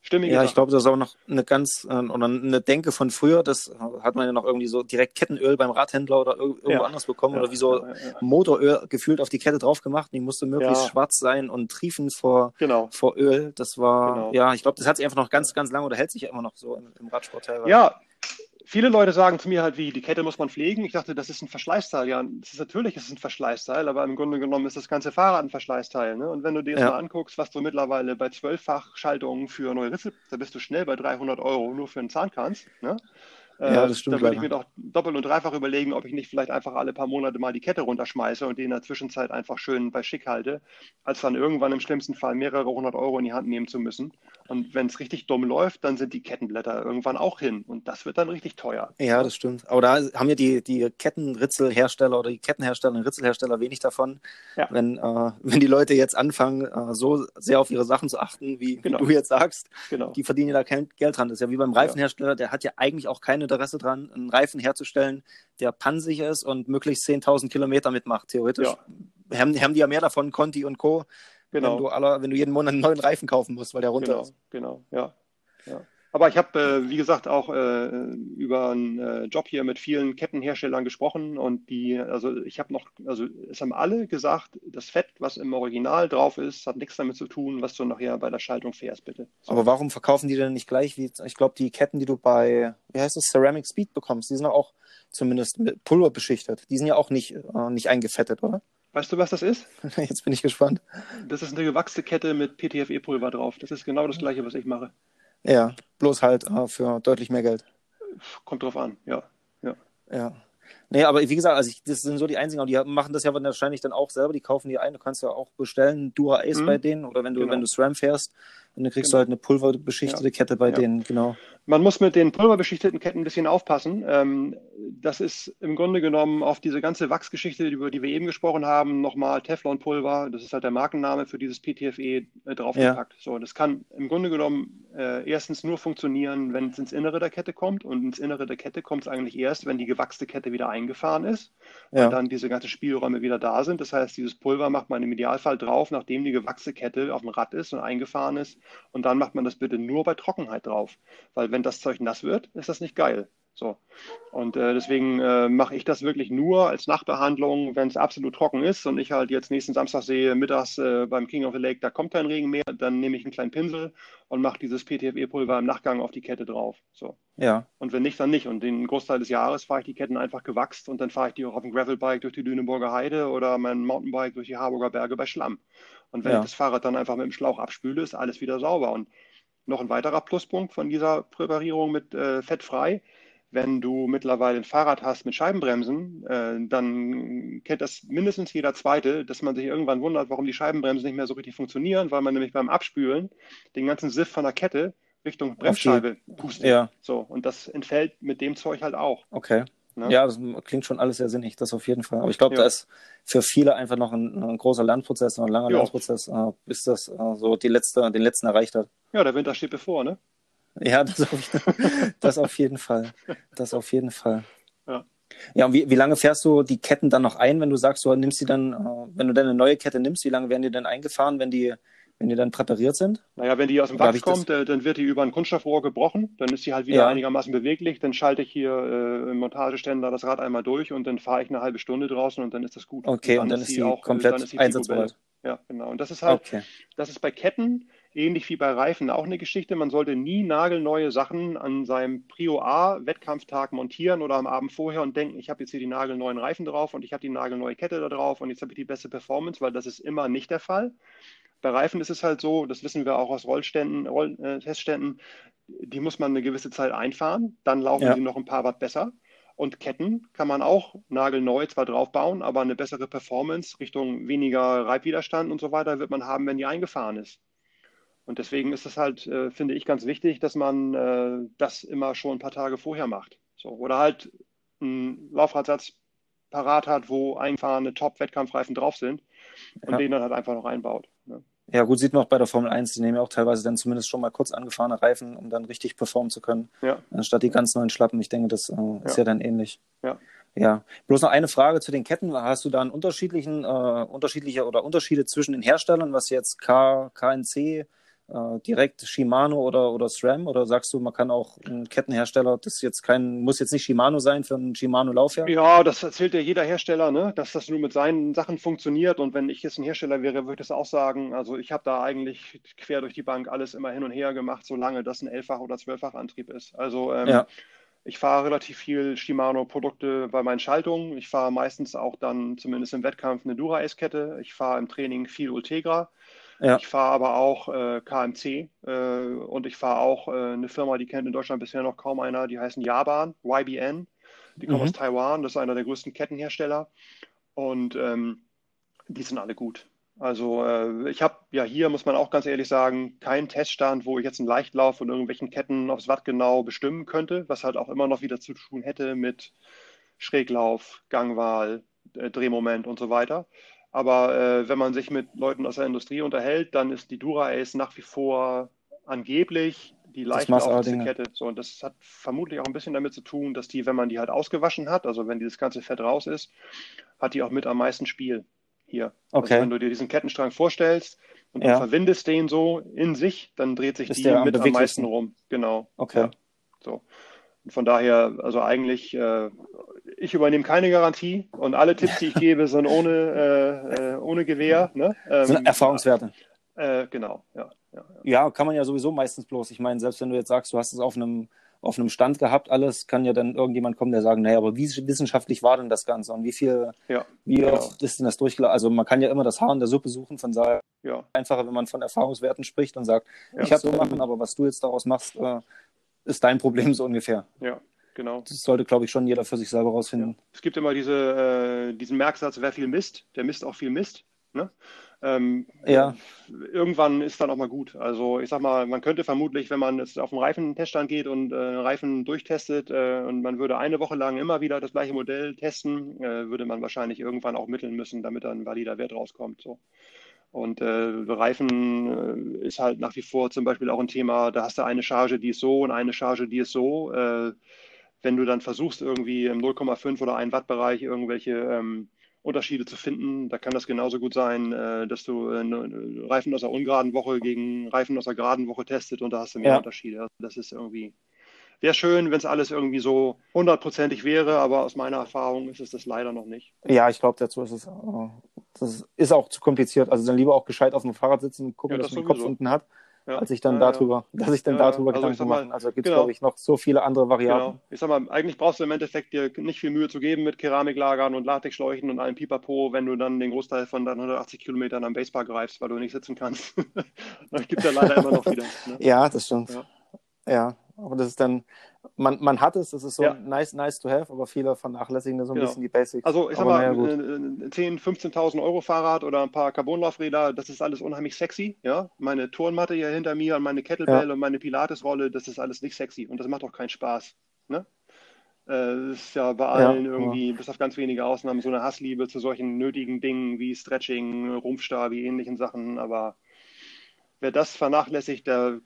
Stimmige ja, ich glaube, das ist auch noch eine ganz äh, oder eine Denke von früher. Das hat man ja noch irgendwie so direkt Kettenöl beim Radhändler oder irgendwo ja. anders bekommen ja, oder wie so ja, Motoröl gefühlt auf die Kette drauf gemacht. Die musste möglichst schwarz sein und triefen vor, genau. vor Öl. Das war, genau. ja, ich glaube, das hat sich einfach noch ganz, ganz lange oder hält sich ja immer noch so im, im Radsport teilweise. Ja, viele Leute sagen zu mir halt, wie, die Kette muss man pflegen. Ich dachte, das ist ein Verschleißteil. Ja, das ist natürlich ist ein Verschleißteil, aber im Grunde genommen ist das ganze Fahrrad ein Verschleißteil. Ne? Und wenn du dir ja. mal anguckst, was du mittlerweile bei zwölffach Schaltungen für neue Risse, da bist du schnell bei 300 Euro nur für einen Zahnkranz. Ne? Ja, das stimmt. Da würde ich mir doch doppelt und dreifach überlegen, ob ich nicht vielleicht einfach alle paar Monate mal die Kette runterschmeiße und die in der Zwischenzeit einfach schön bei Schick halte, als dann irgendwann im schlimmsten Fall mehrere hundert Euro in die Hand nehmen zu müssen Und wenn es richtig dumm läuft, dann sind die Kettenblätter irgendwann auch hin. Und das wird dann richtig teuer. Ja, das stimmt. Aber da haben ja die, die Kettenritzelhersteller oder die Kettenhersteller und Ritzelhersteller wenig davon, ja. wenn, äh, wenn die Leute jetzt anfangen, äh, so sehr auf ihre Sachen zu achten, wie, genau. du jetzt sagst. Genau. Die verdienen ja da kein Geld dran. Das ist ja wie beim Reifenhersteller, der hat ja eigentlich auch kein Interesse dran, einen Reifen herzustellen, der pansicher ist und möglichst 10.000 Kilometer mitmacht, theoretisch. Ja. Haben, haben die ja mehr davon, Conti und Co Genau. Wenn du, aller, wenn du jeden Monat einen neuen Reifen kaufen musst, weil der runter genau, ist. Genau, ja. ja. Aber ich habe, äh, wie gesagt, auch äh, über einen äh, Job hier mit vielen Kettenherstellern gesprochen und die, also ich habe noch, also es haben alle gesagt, das Fett, was im Original drauf ist, hat nichts damit zu tun, was du nachher bei der Schaltung fährst, bitte. So. Aber warum verkaufen die denn nicht gleich wie, ich glaube, die Ketten, die du bei, wie heißt es, Ceramic Speed bekommst, die sind auch zumindest mit Pulver beschichtet. Die sind ja auch nicht, äh, nicht eingefettet, oder? Weißt du, was das ist? Jetzt bin ich gespannt. Das ist eine gewachste Kette mit PTFE-Pulver drauf. Das ist genau das gleiche, was ich mache. Ja, bloß halt äh, für deutlich mehr Geld. Kommt drauf an, ja. Ja. ja. Nee, aber wie gesagt, also ich, das sind so die einzigen, die machen das ja wahrscheinlich dann auch selber, die kaufen die ein, du kannst ja auch bestellen, Dura Ace mhm. bei denen oder wenn du, genau. wenn du SRAM fährst, dann kriegst genau. du halt eine pulverbeschichtete ja. Kette bei ja. denen, genau. Man muss mit den pulverbeschichteten Ketten ein bisschen aufpassen. Ähm, das ist im Grunde genommen auf diese ganze Wachsgeschichte, über die wir eben gesprochen haben, nochmal Teflonpulver, das ist halt der Markenname für dieses PTFE äh, draufgepackt. Ja. So, das kann im Grunde genommen äh, erstens nur funktionieren, wenn es ins Innere der Kette kommt und ins Innere der Kette kommt es eigentlich erst, wenn die gewachste Kette wieder eingefahren ist ja. und dann diese ganzen Spielräume wieder da sind. Das heißt, dieses Pulver macht man im Idealfall drauf, nachdem die gewachste Kette auf dem Rad ist und eingefahren ist und dann macht man das bitte nur bei Trockenheit drauf, weil wenn das Zeug nass wird, ist das nicht geil. So. Und äh, deswegen äh, mache ich das wirklich nur als Nachbehandlung, wenn es absolut trocken ist und ich halt jetzt nächsten Samstag sehe, mittags äh, beim King of the Lake, da kommt kein Regen mehr, dann nehme ich einen kleinen Pinsel und mache dieses PTFE-Pulver im Nachgang auf die Kette drauf. So. Ja. Und wenn nicht, dann nicht. Und den Großteil des Jahres fahre ich die Ketten einfach gewachst und dann fahre ich die auch auf dem Gravelbike durch die Lüneburger Heide oder mein Mountainbike durch die Harburger Berge bei Schlamm. Und wenn ja. ich das Fahrrad dann einfach mit dem Schlauch abspüle, ist alles wieder sauber. Und noch ein weiterer Pluspunkt von dieser Präparierung mit äh, fettfrei wenn du mittlerweile ein Fahrrad hast mit Scheibenbremsen, äh, dann kennt das mindestens jeder Zweite, dass man sich irgendwann wundert, warum die Scheibenbremsen nicht mehr so richtig funktionieren, weil man nämlich beim Abspülen den ganzen Siff von der Kette Richtung Bremsscheibe pustet. Ja. So, und das entfällt mit dem Zeug halt auch. Okay. Ne? Ja, das klingt schon alles sehr sinnig, das auf jeden Fall. Aber ich glaube, ja. da ist für viele einfach noch ein, ein großer Lernprozess, ein langer ja. Lernprozess, äh, bis das äh, so die letzte, den letzten erreicht hat. Ja, der Winter steht bevor, ne? Ja, das auf, das auf jeden Fall. Das auf jeden Fall. Ja. Ja, und wie, wie lange fährst du die Ketten dann noch ein, wenn du sagst, du nimmst die dann, äh, wenn du dann eine neue Kette nimmst, wie lange werden die denn eingefahren, wenn die, wenn die dann präpariert sind? Naja, wenn die aus dem Wachs kommt, das... Äh, dann wird die über ein Kunststoffrohr gebrochen, dann ist sie halt wieder ja. einigermaßen beweglich, dann schalte ich hier äh, im Montageständer das Rad einmal durch und dann fahre ich eine halbe Stunde draußen und dann ist das gut. Okay, und dann, und dann ist sie auch komplett einsatzbereit. Ja, genau. Und das ist halt, okay. das ist bei Ketten, ähnlich wie bei Reifen auch eine Geschichte. Man sollte nie nagelneue Sachen an seinem Prio A Wettkampftag montieren oder am Abend vorher und denken, ich habe jetzt hier die nagelneuen Reifen drauf und ich habe die nagelneue Kette da drauf und jetzt habe ich die beste Performance, weil das ist immer nicht der Fall. Bei Reifen ist es halt so, das wissen wir auch aus Rollständen, Roll, äh, Testständen, die muss man eine gewisse Zeit einfahren, dann laufen ja. sie noch ein paar Watt besser. Und Ketten kann man auch nagelneu zwar draufbauen, aber eine bessere Performance Richtung weniger Reibwiderstand und so weiter wird man haben, wenn die eingefahren ist. Und deswegen ist es halt, äh, finde ich, ganz wichtig, dass man äh, das immer schon ein paar Tage vorher macht. So, oder halt einen Laufradsatz parat hat, wo eingefahrene Top-Wettkampfreifen drauf sind und ja. den dann halt einfach noch einbaut. Ne? Ja, gut, sieht man auch bei der Formel 1, die nehmen ja auch teilweise dann zumindest schon mal kurz angefahrene Reifen, um dann richtig performen zu können. Ja. Anstatt die ganz neuen Schlappen. Ich denke, das äh, ist ja. ja dann ähnlich. Ja. Ja, bloß noch eine Frage zu den Ketten. Hast du da einen unterschiedlichen, äh, unterschiedliche oder Unterschiede zwischen den Herstellern, was jetzt K, KNC, direkt Shimano oder, oder SRAM? Oder sagst du, man kann auch ein Kettenhersteller, das jetzt kein, muss jetzt nicht Shimano sein für ein Shimano-Laufwerk? Ja, das erzählt ja jeder Hersteller, ne? dass das nur mit seinen Sachen funktioniert. Und wenn ich jetzt ein Hersteller wäre, würde ich das auch sagen. Also ich habe da eigentlich quer durch die Bank alles immer hin und her gemacht, solange das ein Elffach- oder Zwölffach Antrieb ist. Also ähm, ja. Ich fahre relativ viel Shimano-Produkte bei meinen Schaltungen. Ich fahre meistens auch dann, zumindest im Wettkampf, eine Dura-Ace-Kette. Ich fahre im Training viel Ultegra. Ja. Ich fahre aber auch äh, KMC äh, und ich fahre auch äh, eine Firma, die kennt in Deutschland bisher noch kaum einer, die heißen Jaban, YBN. Die kommen mhm. aus Taiwan, das ist einer der größten Kettenhersteller und ähm, die sind alle gut. Also äh, ich habe ja hier, muss man auch ganz ehrlich sagen, keinen Teststand, wo ich jetzt einen Leichtlauf von irgendwelchen Ketten aufs Watt genau bestimmen könnte, was halt auch immer noch wieder zu tun hätte mit Schräglauf, Gangwahl, äh, Drehmoment und so weiter. Aber äh, wenn man sich mit Leuten aus der Industrie unterhält, dann ist die Dura Ace nach wie vor angeblich die leichtlaufendste Kette. So, und das hat vermutlich auch ein bisschen damit zu tun, dass die, wenn man die halt ausgewaschen hat, also wenn dieses ganze Fett raus ist, hat die auch mit am meisten Spiel hier. Also okay. Also wenn du dir diesen Kettenstrang vorstellst und ja. du verwindest den so in sich, dann dreht sich ist die mit am meisten rum. Genau. Okay. Ja. So. Und von daher, also eigentlich, äh, ich übernehme keine Garantie und alle Tipps, die ich gebe, sind ohne, äh, äh ohne Gewehr. Ne? Ähm, sind Erfahrungswerte. Äh, genau, ja, ja, ja. kann man ja sowieso meistens bloß. Ich meine, selbst wenn du jetzt sagst, du hast es auf einem auf einem Stand gehabt, alles, kann ja dann irgendjemand kommen, der sagen, naja, aber wie wissenschaftlich war denn das Ganze und wie viel, ja, wie genau. oft ist denn das durchgelaufen? Also man kann ja immer das Haar in der Suppe suchen, von daher ja. einfacher, wenn man von Erfahrungswerten spricht und sagt, ja. ich habe so machen, aber was du jetzt daraus machst, äh, ist dein Problem so ungefähr. Ja, genau. Das sollte, glaube ich, schon jeder für sich selber rausfinden. Ja. Es gibt immer diese, äh, diesen Merksatz, wer viel misst, der misst auch viel Mist. Ne? Ähm, ja. Irgendwann ist dann auch mal gut. Also ich sag mal, man könnte vermutlich, wenn man jetzt auf den Reifenteststand geht und äh, Reifen durchtestet äh, und man würde eine Woche lang immer wieder das gleiche Modell testen, äh, würde man wahrscheinlich irgendwann auch mitteln müssen, damit dann ein valider Wert rauskommt. So. Und äh, Reifen äh, ist halt nach wie vor zum Beispiel auch ein Thema, da hast du eine Charge, die ist so und eine Charge, die ist so. Wenn du dann versuchst, irgendwie im 0,5 oder 1 Watt Bereich irgendwelche ähm, Unterschiede zu finden. Da kann das genauso gut sein, äh, dass du äh, ne, Reifen aus der ungeraden Woche gegen Reifen aus der geraden Woche testet und da hast du mehr ja. Unterschiede. Also das ist irgendwie, wäre schön, wenn es alles irgendwie so hundertprozentig wäre, aber aus meiner Erfahrung ist es das leider noch nicht. Ja, ich glaube, dazu ist es, äh, das ist auch zu kompliziert. Also dann lieber auch gescheit auf dem Fahrrad sitzen und gucken, ja, dass man den Kopf unten hat ja. als ich dann ja, darüber, ja. dass ich dann darüber also Gedanken machen. Also gibt es, genau. glaube ich, noch so viele andere Varianten. Genau. Ich sag mal, eigentlich brauchst du im Endeffekt dir nicht viel Mühe zu geben mit Keramiklagern und Latexschläuchen und allem Pipapo, wenn du dann den Großteil von deinen 180 Kilometern am Basepark greifst, weil du nicht sitzen kannst. das gibt es ja leider immer noch wieder. Ne? Ja, das stimmt. Ja. Aber das ist dann, man, man hat es, das ist so ja. nice, nice to have, aber viele vernachlässigen da so ein genau. bisschen die Basics. Also ich sag mal, naja, 10, 15.000 Euro Fahrrad oder ein paar Carbonlaufräder, das ist alles unheimlich sexy. Ja, meine Turnmatte hier hinter mir und meine Kettlebell ja. und meine Pilatesrolle, das ist alles nicht sexy und das macht auch keinen Spaß. Ne? Äh, das ist ja bei allen ja, irgendwie, bis auf ganz wenige Ausnahmen, so eine Hassliebe zu solchen nötigen Dingen wie Stretching, Rumpfstab, wie ähnlichen Sachen, aber wer das vernachlässigt, der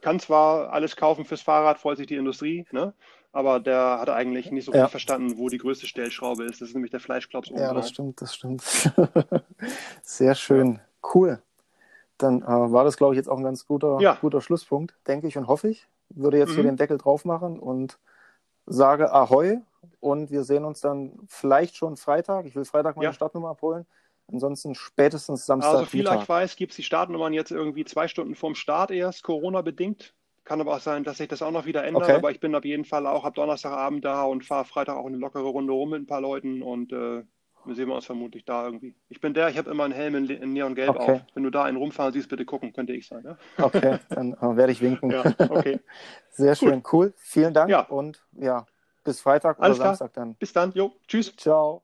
kann zwar alles kaufen fürs Fahrrad, freut sich die Industrie, ne? aber der hat eigentlich nicht so ja. verstanden, wo die größte Stellschraube ist. Das ist nämlich der Fleischklops oben. Ja, das stimmt, das stimmt. Sehr schön. Ja. Cool. Dann äh, war das, glaube ich, jetzt auch ein ganz guter, ja. guter Schlusspunkt, denke ich und hoffe ich. Würde jetzt mhm. hier den Deckel drauf machen und sage Ahoi und wir sehen uns dann vielleicht schon Freitag. Ich will Freitag meine. Startnummer abholen. Ansonsten spätestens Samstag. Also viel ich weiß, gibt es die Startnummern jetzt irgendwie zwei Stunden vorm Start erst, Corona-bedingt. Kann aber auch sein, dass sich das auch noch wieder ändert. Okay. Aber ich bin auf jeden Fall auch ab Donnerstagabend da und fahre Freitag auch eine lockere Runde rum mit ein paar Leuten und äh, sehen wir uns vermutlich da irgendwie. Ich bin der, ich habe immer einen Helm in, in Neongelb okay. auf. Wenn du da einen rumfahren siehst, bitte gucken, könnte ich sein. Ja? Okay, dann werde ich winken. Ja, okay. Sehr schön, cool. Vielen Dank ja. und ja, bis Freitag Alles oder Samstag klar. dann. Bis dann, jo, tschüss. Ciao.